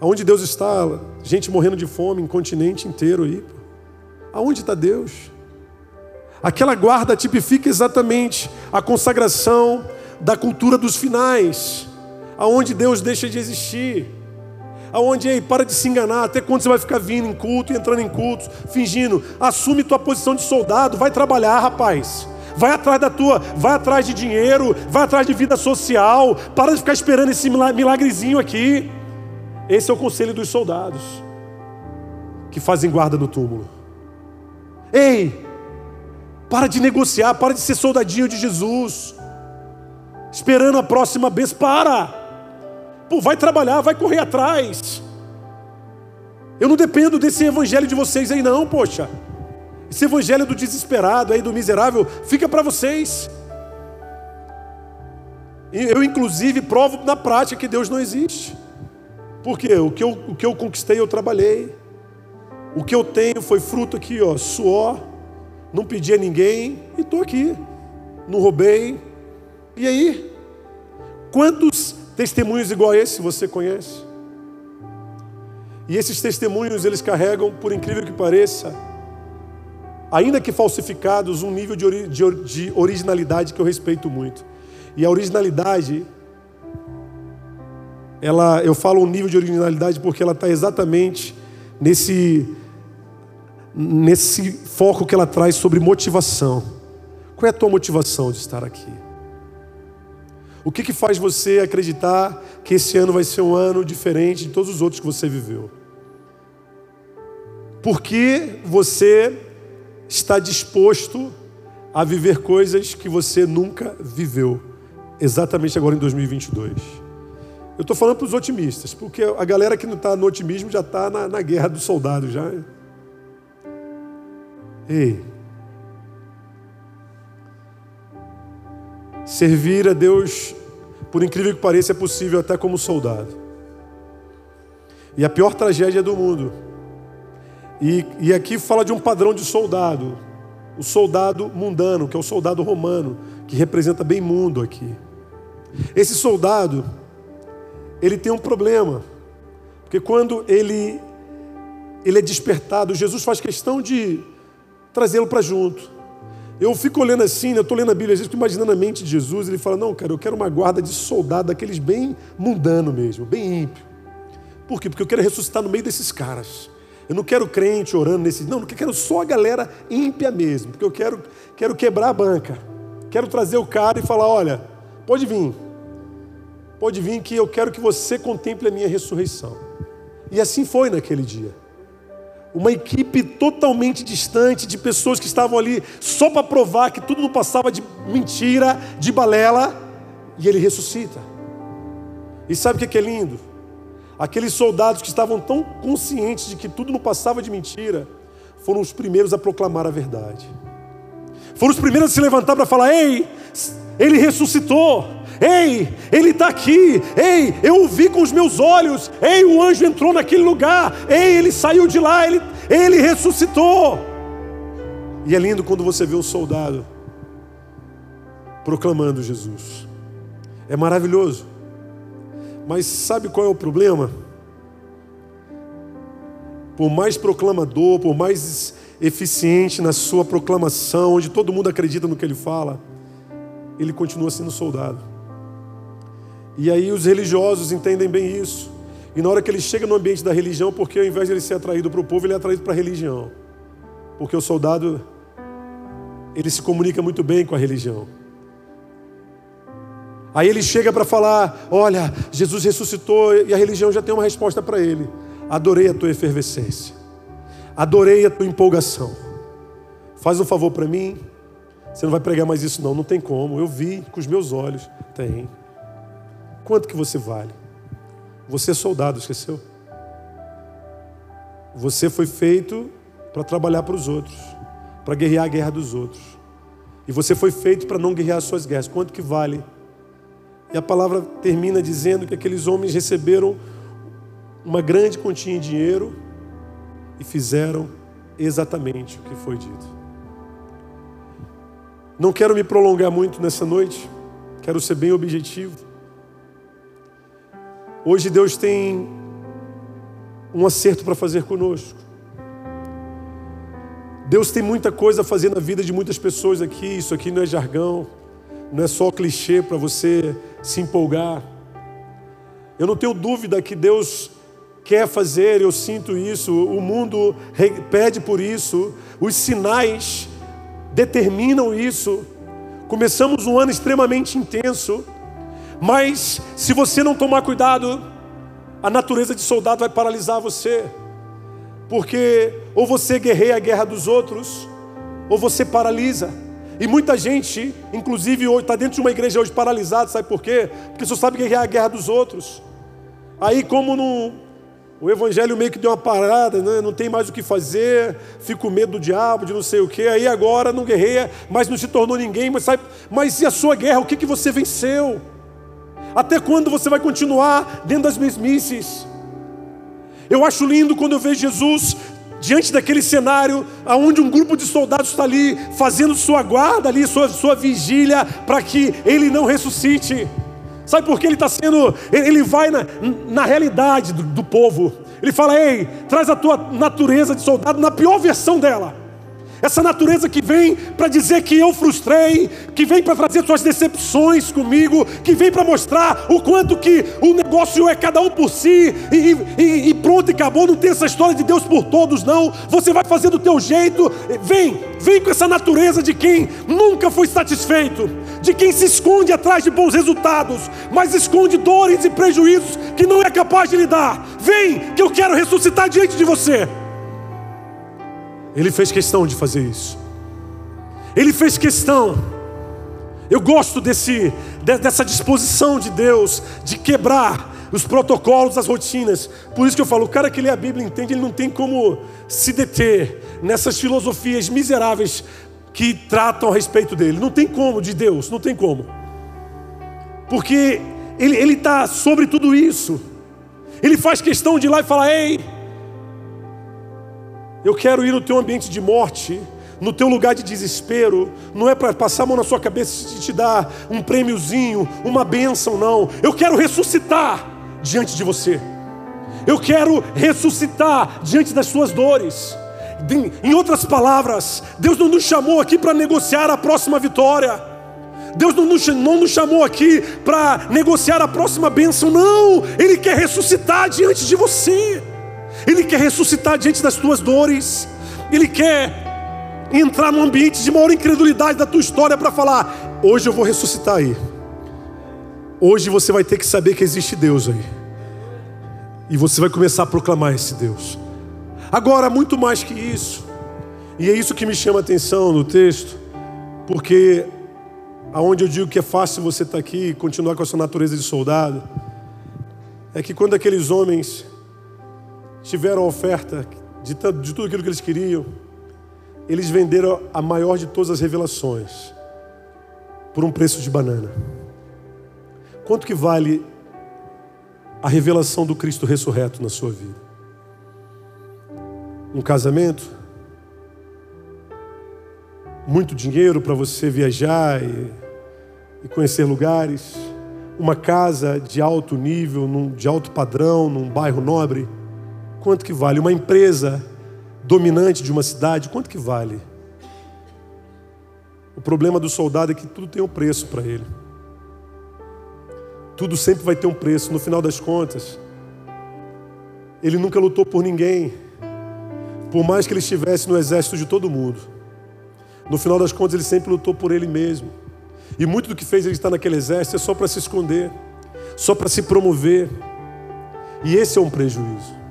Aonde Deus está? Gente morrendo de fome em continente inteiro aí. Aonde está Deus? Aquela guarda tipifica exatamente a consagração da cultura dos finais, aonde Deus deixa de existir. Aonde, ei, para de se enganar, até quando você vai ficar vindo em culto e entrando em cultos, fingindo, assume tua posição de soldado, vai trabalhar, rapaz. Vai atrás da tua, vai atrás de dinheiro, vai atrás de vida social, para de ficar esperando esse milagrezinho aqui. Esse é o conselho dos soldados que fazem guarda no túmulo. Ei, para de negociar, para de ser soldadinho de Jesus, esperando a próxima vez, para. Pô, vai trabalhar, vai correr atrás. Eu não dependo desse evangelho de vocês aí, não, poxa. Esse evangelho do desesperado aí, do miserável, fica para vocês. Eu, inclusive, provo na prática que Deus não existe. Porque o que eu, o que eu conquistei, eu trabalhei. O que eu tenho foi fruto aqui, ó, suor. Não pedi a ninguém e estou aqui. Não roubei. E aí? Quantos Testemunhos igual a esse você conhece? E esses testemunhos eles carregam, por incrível que pareça, ainda que falsificados, um nível de, ori de, de originalidade que eu respeito muito. E a originalidade, ela, eu falo um nível de originalidade porque ela está exatamente nesse, nesse foco que ela traz sobre motivação. Qual é a tua motivação de estar aqui? O que, que faz você acreditar que esse ano vai ser um ano diferente de todos os outros que você viveu? Por que você está disposto a viver coisas que você nunca viveu, exatamente agora em 2022? Eu estou falando para os otimistas, porque a galera que não está no otimismo já está na, na guerra dos soldados já. Ei, Servir a Deus, por incrível que pareça, é possível até como soldado. E a pior tragédia do mundo. E, e aqui fala de um padrão de soldado. O soldado mundano, que é o soldado romano, que representa bem mundo aqui. Esse soldado, ele tem um problema. Porque quando ele, ele é despertado, Jesus faz questão de trazê-lo para junto. Eu fico olhando assim, eu estou lendo a Bíblia, às vezes imaginando a mente de Jesus, ele fala, não, cara, eu quero uma guarda de soldado, daqueles bem mundano mesmo, bem ímpio. Por quê? Porque eu quero ressuscitar no meio desses caras. Eu não quero crente orando nesse. Não, eu quero só a galera ímpia mesmo. Porque eu quero, quero quebrar a banca. Quero trazer o cara e falar: olha, pode vir. Pode vir que eu quero que você contemple a minha ressurreição. E assim foi naquele dia uma equipe totalmente distante de pessoas que estavam ali só para provar que tudo não passava de mentira, de balela, e ele ressuscita. E sabe o que é lindo? Aqueles soldados que estavam tão conscientes de que tudo não passava de mentira, foram os primeiros a proclamar a verdade. Foram os primeiros a se levantar para falar: Ei, ele ressuscitou. Ei, ele está aqui. Ei, eu o vi com os meus olhos. Ei, o anjo entrou naquele lugar. Ei, ele saiu de lá. Ele, ele ressuscitou. E é lindo quando você vê um soldado proclamando Jesus. É maravilhoso. Mas sabe qual é o problema? Por mais proclamador, por mais eficiente na sua proclamação, onde todo mundo acredita no que ele fala, ele continua sendo soldado. E aí os religiosos entendem bem isso. E na hora que ele chega no ambiente da religião, porque ao invés de ele ser atraído para o povo, ele é atraído para a religião. Porque o soldado, ele se comunica muito bem com a religião. Aí ele chega para falar: Olha, Jesus ressuscitou, e a religião já tem uma resposta para ele. Adorei a tua efervescência, adorei a tua empolgação. Faz um favor para mim, você não vai pregar mais isso, não, não tem como. Eu vi com os meus olhos. Tem. Quanto que você vale? Você é soldado, esqueceu? Você foi feito para trabalhar para os outros, para guerrear a guerra dos outros. E você foi feito para não guerrear as suas guerras. Quanto que vale? E a palavra termina dizendo que aqueles homens receberam uma grande quantia em dinheiro e fizeram exatamente o que foi dito. Não quero me prolongar muito nessa noite, quero ser bem objetivo. Hoje Deus tem um acerto para fazer conosco. Deus tem muita coisa a fazer na vida de muitas pessoas aqui. Isso aqui não é jargão, não é só clichê para você se empolgar. Eu não tenho dúvida que Deus quer fazer, eu sinto isso, o mundo pede por isso, os sinais determinam isso. Começamos um ano extremamente intenso, mas se você não tomar cuidado, a natureza de soldado vai paralisar você, porque ou você guerreia a guerra dos outros, ou você paralisa. E muita gente, inclusive hoje, está dentro de uma igreja hoje paralisada, sabe por quê? Porque só sabe guerrear a guerra dos outros. Aí, como o evangelho meio que deu uma parada, né? não tem mais o que fazer, fico com medo do diabo, de não sei o quê. Aí agora não guerreia, mas não se tornou ninguém. Mas, sabe, mas e a sua guerra? O que, que você venceu? Até quando você vai continuar dentro das mesmices? Eu acho lindo quando eu vejo Jesus diante daquele cenário, onde um grupo de soldados está ali fazendo sua guarda, ali, sua, sua vigília, para que ele não ressuscite. Sabe por que ele está sendo. Ele vai na, na realidade do, do povo. Ele fala: Ei, traz a tua natureza de soldado na pior versão dela. Essa natureza que vem para dizer que eu frustrei, que vem para trazer suas decepções comigo, que vem para mostrar o quanto que o negócio é cada um por si e, e, e, pronto e acabou. Não tem essa história de Deus por todos, não. Você vai fazer do teu jeito. Vem, vem com essa natureza de quem nunca foi satisfeito, de quem se esconde atrás de bons resultados, mas esconde dores e prejuízos que não é capaz de lidar. Vem, que eu quero ressuscitar diante de você. Ele fez questão de fazer isso. Ele fez questão. Eu gosto desse, dessa disposição de Deus de quebrar os protocolos, as rotinas. Por isso que eu falo, o cara que lê a Bíblia entende, ele não tem como se deter nessas filosofias miseráveis que tratam a respeito dele. Não tem como de Deus, não tem como. Porque ele está sobre tudo isso. Ele faz questão de ir lá e falar: ei, eu quero ir no teu ambiente de morte, no teu lugar de desespero, não é para passar a mão na sua cabeça e te dar um prêmiozinho, uma bênção, não. Eu quero ressuscitar diante de você. Eu quero ressuscitar diante das suas dores. Em outras palavras, Deus não nos chamou aqui para negociar a próxima vitória. Deus não nos, não nos chamou aqui para negociar a próxima bênção, não. Ele quer ressuscitar diante de você. Ele quer ressuscitar diante das tuas dores. Ele quer entrar no ambiente de maior incredulidade da tua história para falar: hoje eu vou ressuscitar aí. Hoje você vai ter que saber que existe Deus aí. E você vai começar a proclamar esse Deus. Agora, muito mais que isso, e é isso que me chama a atenção no texto, porque aonde eu digo que é fácil você estar tá aqui e continuar com a sua natureza de soldado, é que quando aqueles homens tiveram a oferta de, de tudo aquilo que eles queriam, eles venderam a maior de todas as revelações por um preço de banana. Quanto que vale a revelação do Cristo ressurreto na sua vida? Um casamento? Muito dinheiro para você viajar e, e, conhecer lugares? Uma casa de alto nível, num, de alto padrão, num bairro nobre? Quanto que vale? Uma empresa dominante de uma cidade, quanto que vale? O problema do soldado é que tudo tem um preço para ele. Tudo sempre vai ter um preço. No final das contas, ele nunca lutou por ninguém, por mais que ele estivesse no exército de todo mundo. No final das contas, ele sempre lutou por ele mesmo. E muito do que fez ele estar naquele exército é só para se esconder, só para se promover. E esse é um prejuízo.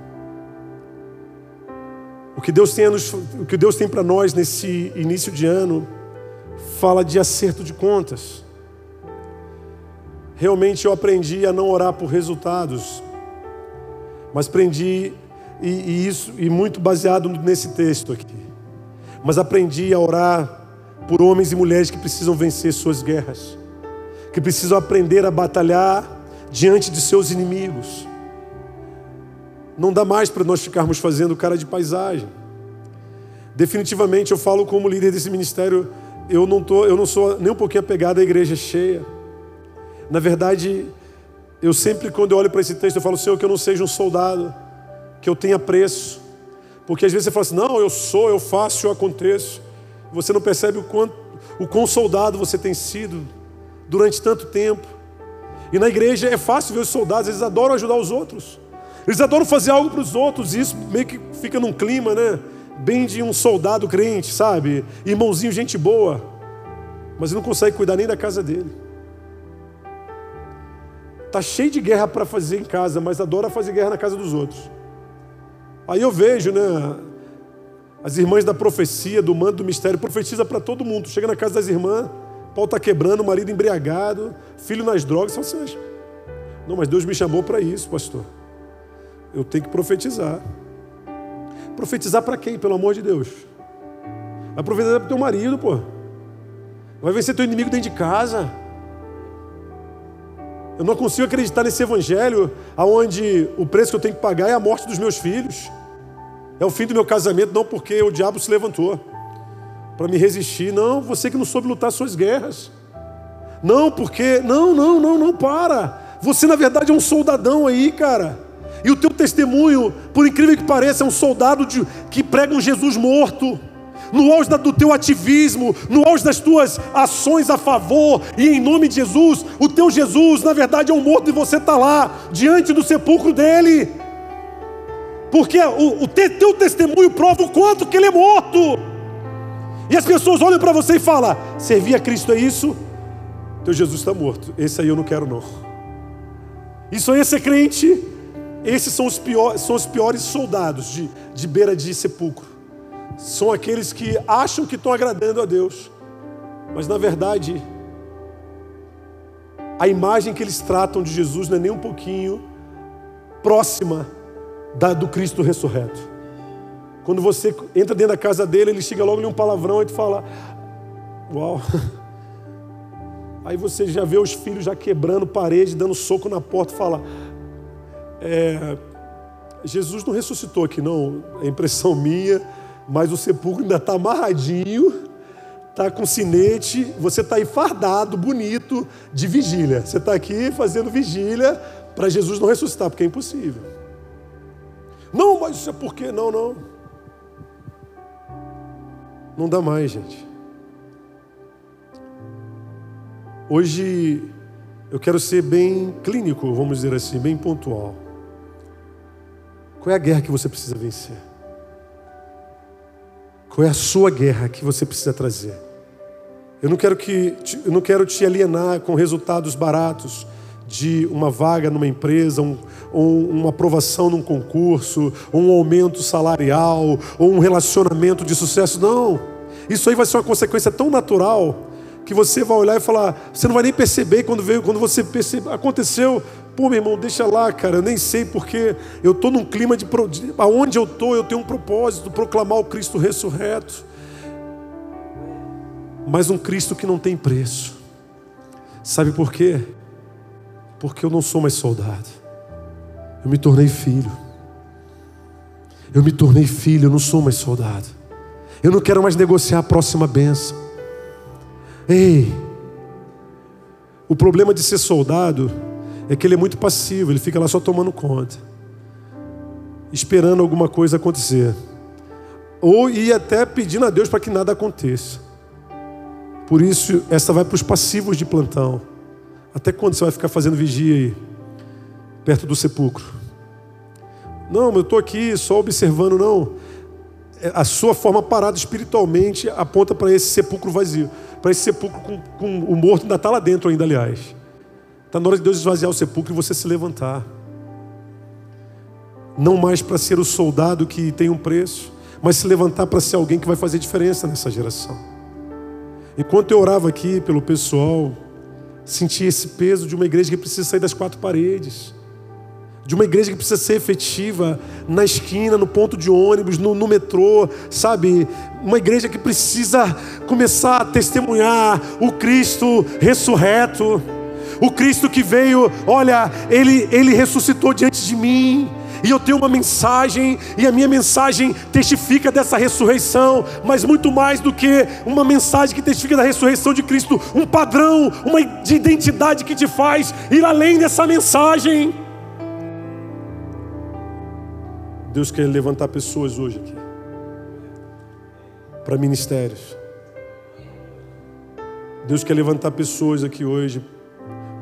O que Deus tem, o que Deus tem para nós nesse início de ano fala de acerto de contas. Realmente eu aprendi a não orar por resultados, mas aprendi e, e isso e muito baseado nesse texto aqui. Mas aprendi a orar por homens e mulheres que precisam vencer suas guerras, que precisam aprender a batalhar diante de seus inimigos. Não dá mais para nós ficarmos fazendo cara de paisagem. Definitivamente eu falo como líder desse ministério, eu não tô, eu não sou nem um pouquinho apegado à igreja cheia. Na verdade, eu sempre quando eu olho para esse texto eu falo, Senhor, que eu não seja um soldado, que eu tenha preço. Porque às vezes você fala assim, não, eu sou, eu faço, eu aconteço. Você não percebe o quanto, o quão soldado você tem sido durante tanto tempo. E na igreja é fácil ver os soldados, eles adoram ajudar os outros. Eles adoram fazer algo para os outros, e isso meio que fica num clima, né? Bem de um soldado crente, sabe? Irmãozinho, gente boa. Mas não consegue cuidar nem da casa dele. Tá cheio de guerra para fazer em casa, mas adora fazer guerra na casa dos outros. Aí eu vejo, né? As irmãs da profecia, do manto do mistério, profetiza para todo mundo. Chega na casa das irmãs, pau está quebrando, marido embriagado, filho nas drogas. Fala assim, não, mas Deus me chamou para isso, pastor. Eu tenho que profetizar. Profetizar para quem, pelo amor de Deus? Vai profetizar para teu marido, pô. Vai vencer teu inimigo dentro de casa. Eu não consigo acreditar nesse evangelho aonde o preço que eu tenho que pagar é a morte dos meus filhos. É o fim do meu casamento, não porque o diabo se levantou para me resistir. Não, você que não soube lutar suas guerras. Não, porque. Não, não, não, não, para. Você, na verdade, é um soldadão aí, cara. E o teu testemunho, por incrível que pareça, é um soldado de, que prega um Jesus morto. No auge do teu ativismo, no auge das tuas ações a favor e em nome de Jesus, o teu Jesus, na verdade, é um morto e você está lá, diante do sepulcro dele. Porque o, o teu testemunho prova o quanto que ele é morto. E as pessoas olham para você e falam: servir a Cristo é isso? Teu Jesus está morto. Esse aí eu não quero, não. Isso aí é ser crente. Esses são os piores, são os piores soldados de, de beira de sepulcro. São aqueles que acham que estão agradando a Deus, mas na verdade, a imagem que eles tratam de Jesus não é nem um pouquinho próxima da, do Cristo ressurreto. Quando você entra dentro da casa dele, ele chega logo em um palavrão e tu fala: Uau! Aí você já vê os filhos já quebrando parede, dando soco na porta, fala: é, Jesus não ressuscitou aqui, não. É impressão minha, mas o sepulcro ainda está amarradinho, está com sinete. Você está aí fardado, bonito, de vigília. Você está aqui fazendo vigília para Jesus não ressuscitar, porque é impossível. Não, mas isso é porque. Não, não. Não dá mais, gente. Hoje eu quero ser bem clínico, vamos dizer assim, bem pontual. Qual é a guerra que você precisa vencer? Qual é a sua guerra que você precisa trazer? Eu não quero que eu não quero te alienar com resultados baratos de uma vaga numa empresa, um, um, uma aprovação num concurso, um aumento salarial, ou um relacionamento de sucesso. Não. Isso aí vai ser uma consequência tão natural que você vai olhar e falar, você não vai nem perceber quando veio, quando você percebe, aconteceu, pô, meu irmão, deixa lá, cara, eu nem sei porque eu estou num clima de, de aonde eu estou, eu tenho um propósito, proclamar o Cristo ressurreto. Mas um Cristo que não tem preço. Sabe por quê? Porque eu não sou mais soldado. Eu me tornei filho. Eu me tornei filho, eu não sou mais soldado. Eu não quero mais negociar a próxima benção. Ei, o problema de ser soldado é que ele é muito passivo, ele fica lá só tomando conta, esperando alguma coisa acontecer, ou ir até pedindo a Deus para que nada aconteça. Por isso, essa vai para os passivos de plantão. Até quando você vai ficar fazendo vigia aí, perto do sepulcro? Não, eu estou aqui só observando, não. a sua forma parada espiritualmente aponta para esse sepulcro vazio, para esse sepulcro com, com o morto ainda está lá dentro ainda, aliás. Está na hora de Deus esvaziar o sepulcro e você se levantar. Não mais para ser o soldado que tem um preço, mas se levantar para ser alguém que vai fazer diferença nessa geração. Enquanto eu orava aqui pelo pessoal, senti esse peso de uma igreja que precisa sair das quatro paredes de uma igreja que precisa ser efetiva na esquina, no ponto de ônibus, no, no, metrô, sabe? Uma igreja que precisa começar a testemunhar o Cristo ressurreto, o Cristo que veio, olha, ele, ele ressuscitou diante de mim. E eu tenho uma mensagem, e a minha mensagem testifica dessa ressurreição, mas muito mais do que uma mensagem que testifica da ressurreição de Cristo, um padrão, uma de identidade que te faz ir além dessa mensagem. Deus quer levantar pessoas hoje aqui para ministérios. Deus quer levantar pessoas aqui hoje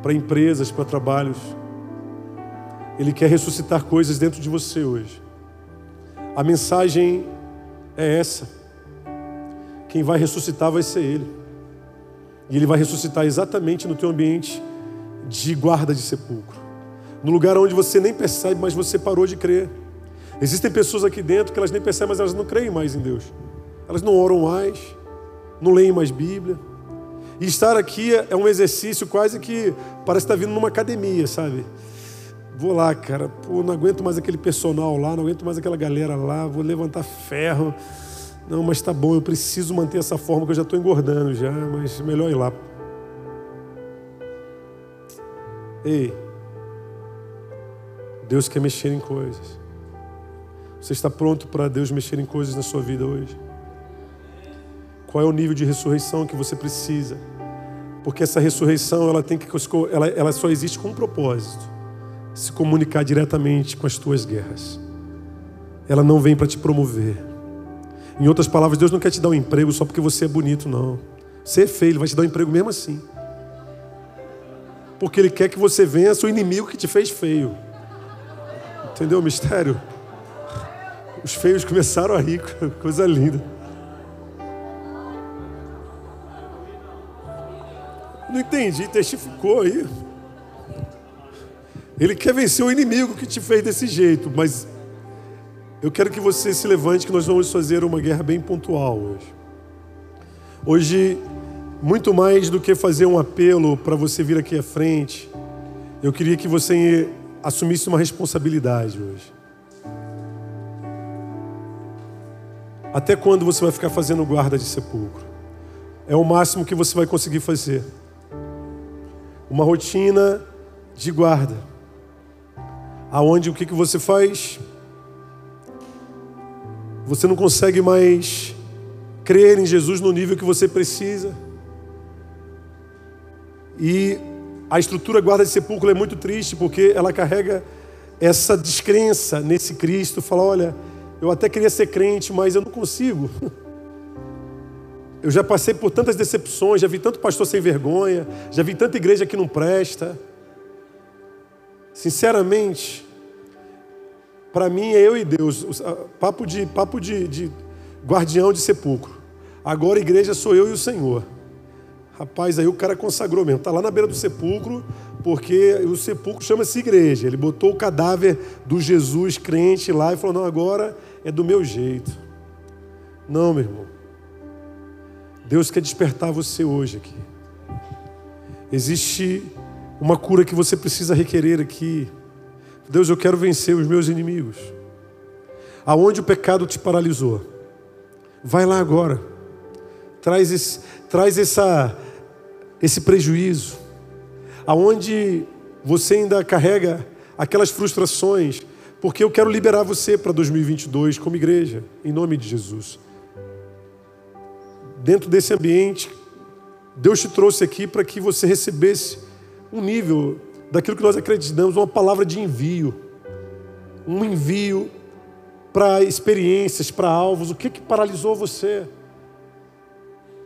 para empresas, para trabalhos. Ele quer ressuscitar coisas dentro de você hoje. A mensagem é essa. Quem vai ressuscitar vai ser Ele. E Ele vai ressuscitar exatamente no teu ambiente de guarda de sepulcro. No lugar onde você nem percebe, mas você parou de crer. Existem pessoas aqui dentro que elas nem percebem, mas elas não creem mais em Deus. Elas não oram mais, não leem mais Bíblia. E estar aqui é um exercício quase que parece estar vindo numa academia, sabe? Vou lá, cara, pô, não aguento mais aquele personal lá, não aguento mais aquela galera lá, vou levantar ferro. Não, mas tá bom, eu preciso manter essa forma que eu já estou engordando já, mas melhor ir lá. Ei, Deus quer mexer em coisas. Você está pronto para Deus mexer em coisas na sua vida hoje? Qual é o nível de ressurreição que você precisa? Porque essa ressurreição ela tem que ela, ela só existe com um propósito: se comunicar diretamente com as tuas guerras. Ela não vem para te promover. Em outras palavras, Deus não quer te dar um emprego só porque você é bonito, não. Você é feio, Ele vai te dar um emprego mesmo assim. Porque Ele quer que você vença o inimigo que te fez feio. Entendeu o mistério? Os feios começaram a rir, coisa linda. Não entendi, testificou aí. Ele quer vencer o inimigo que te fez desse jeito, mas eu quero que você se levante, que nós vamos fazer uma guerra bem pontual hoje. Hoje, muito mais do que fazer um apelo para você vir aqui à frente, eu queria que você assumisse uma responsabilidade hoje. Até quando você vai ficar fazendo guarda de sepulcro? É o máximo que você vai conseguir fazer. Uma rotina de guarda. Aonde o que, que você faz? Você não consegue mais crer em Jesus no nível que você precisa. E a estrutura guarda de sepulcro é muito triste porque ela carrega essa descrença nesse Cristo. Fala, olha, eu até queria ser crente, mas eu não consigo. Eu já passei por tantas decepções, já vi tanto pastor sem vergonha, já vi tanta igreja que não presta. Sinceramente, para mim é eu e Deus, papo de papo de, de guardião de sepulcro. Agora igreja sou eu e o Senhor. Rapaz, aí o cara consagrou mesmo. Está lá na beira do sepulcro, porque o sepulcro chama-se igreja. Ele botou o cadáver do Jesus crente lá e falou: Não, agora é do meu jeito. Não, meu irmão. Deus quer despertar você hoje aqui. Existe uma cura que você precisa requerer aqui. Deus, eu quero vencer os meus inimigos. Aonde o pecado te paralisou, vai lá agora. Traz esse, traz essa, esse prejuízo. Aonde você ainda carrega aquelas frustrações, porque eu quero liberar você para 2022 como igreja, em nome de Jesus. Dentro desse ambiente, Deus te trouxe aqui para que você recebesse um nível daquilo que nós acreditamos, uma palavra de envio. Um envio para experiências, para alvos. O que, que paralisou você?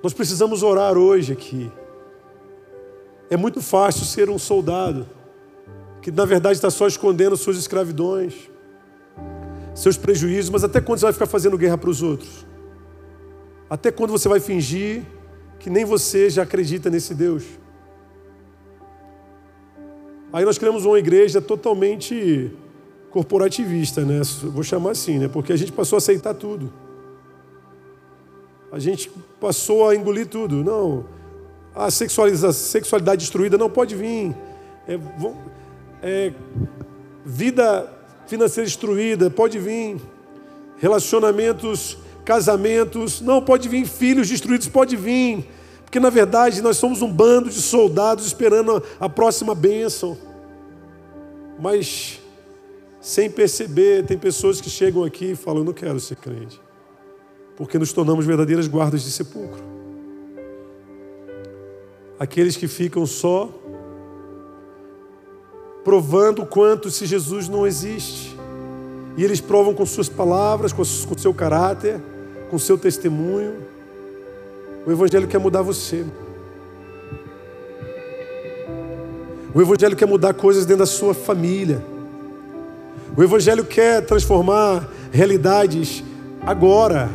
Nós precisamos orar hoje aqui. É muito fácil ser um soldado que na verdade está só escondendo suas escravidões. seus prejuízos, mas até quando você vai ficar fazendo guerra para os outros? Até quando você vai fingir que nem você já acredita nesse Deus? Aí nós criamos uma igreja totalmente corporativista, né? Vou chamar assim, né? Porque a gente passou a aceitar tudo. A gente passou a engolir tudo. Não, a sexualidade destruída não pode vir. É, é, vida financeira destruída pode vir. Relacionamentos, casamentos, não pode vir. Filhos destruídos pode vir. Porque na verdade nós somos um bando de soldados esperando a próxima bênção. Mas sem perceber, tem pessoas que chegam aqui e falam: Eu não quero ser crente, porque nos tornamos verdadeiras guardas de sepulcro. Aqueles que ficam só provando o quanto se Jesus não existe. E eles provam com suas palavras, com seu caráter, com seu testemunho. O Evangelho quer mudar você. O Evangelho quer mudar coisas dentro da sua família. O Evangelho quer transformar realidades agora.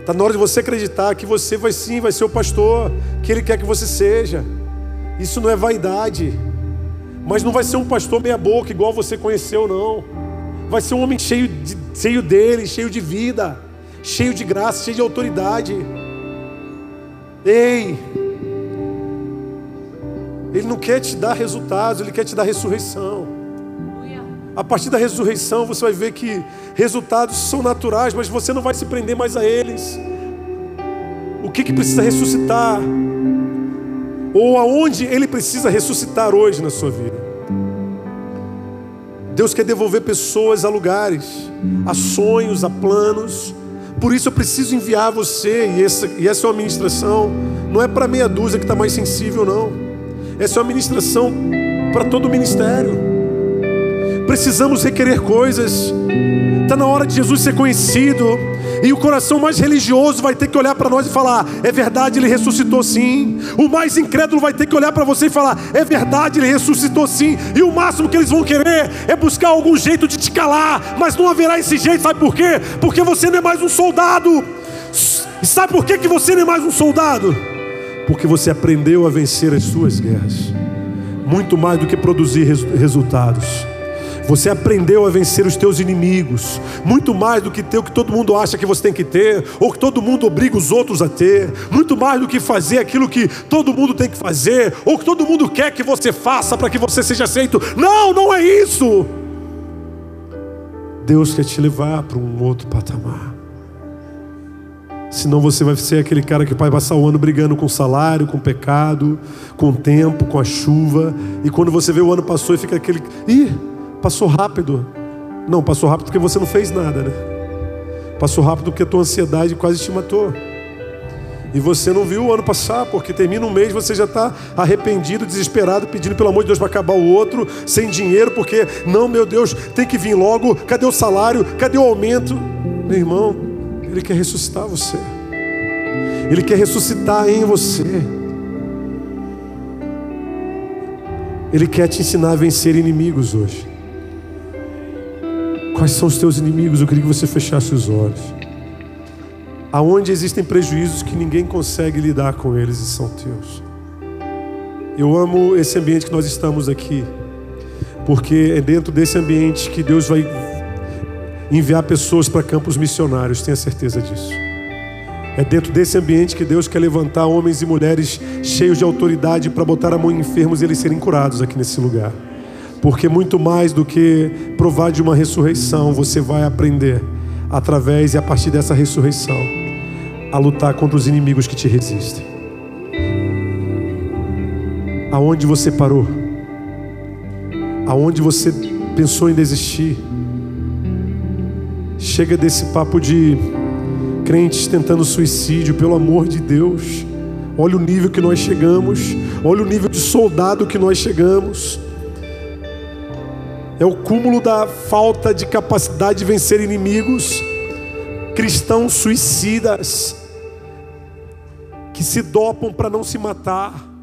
Está na hora de você acreditar que você vai sim, vai ser o pastor que Ele quer que você seja. Isso não é vaidade. Mas não vai ser um pastor meia-boca, igual você conheceu, não. Vai ser um homem cheio, de, cheio dele, cheio de vida, cheio de graça, cheio de autoridade. Ei! Ele não quer te dar resultados, ele quer te dar ressurreição. A partir da ressurreição você vai ver que resultados são naturais, mas você não vai se prender mais a eles. O que, que precisa ressuscitar? Ou aonde ele precisa ressuscitar hoje na sua vida? Deus quer devolver pessoas a lugares, a sonhos, a planos. Por isso eu preciso enviar você, e essa, e essa é uma ministração, não é para meia dúzia que está mais sensível, não. Essa é uma ministração para todo o ministério. Precisamos requerer coisas. Está na hora de Jesus ser conhecido. E o coração mais religioso vai ter que olhar para nós e falar: é verdade, ele ressuscitou sim. O mais incrédulo vai ter que olhar para você e falar: é verdade, ele ressuscitou sim. E o máximo que eles vão querer é buscar algum jeito de te calar, mas não haverá esse jeito, sabe por quê? Porque você não é mais um soldado. E sabe por quê que você não é mais um soldado? Porque você aprendeu a vencer as suas guerras, muito mais do que produzir resultados. Você aprendeu a vencer os teus inimigos, muito mais do que ter o que todo mundo acha que você tem que ter, ou que todo mundo obriga os outros a ter, muito mais do que fazer aquilo que todo mundo tem que fazer, ou que todo mundo quer que você faça para que você seja aceito. Não, não é isso. Deus quer te levar para um outro patamar. Senão você vai ser aquele cara que vai passar o ano brigando com o salário, com o pecado, com o tempo, com a chuva. E quando você vê o ano passou e fica aquele. Ih, Passou rápido. Não, passou rápido porque você não fez nada, né? Passou rápido porque a tua ansiedade quase te matou. E você não viu o ano passar, porque termina um mês, você já está arrependido, desesperado, pedindo pelo amor de Deus para acabar o outro, sem dinheiro, porque, não, meu Deus, tem que vir logo, cadê o salário, cadê o aumento? Meu irmão, Ele quer ressuscitar você, Ele quer ressuscitar em você, Ele quer te ensinar a vencer inimigos hoje. Quais são os teus inimigos? Eu queria que você fechasse os olhos. Aonde existem prejuízos que ninguém consegue lidar com eles e são teus. Eu amo esse ambiente que nós estamos aqui, porque é dentro desse ambiente que Deus vai enviar pessoas para campos missionários, tenha certeza disso. É dentro desse ambiente que Deus quer levantar homens e mulheres cheios de autoridade para botar a mão em enfermos e eles serem curados aqui nesse lugar. Porque muito mais do que provar de uma ressurreição, você vai aprender através e a partir dessa ressurreição a lutar contra os inimigos que te resistem. Aonde você parou? Aonde você pensou em desistir? Chega desse papo de crentes tentando suicídio, pelo amor de Deus. Olha o nível que nós chegamos, olha o nível de soldado que nós chegamos é o cúmulo da falta de capacidade de vencer inimigos, cristãos suicidas, que se dopam para não se matar,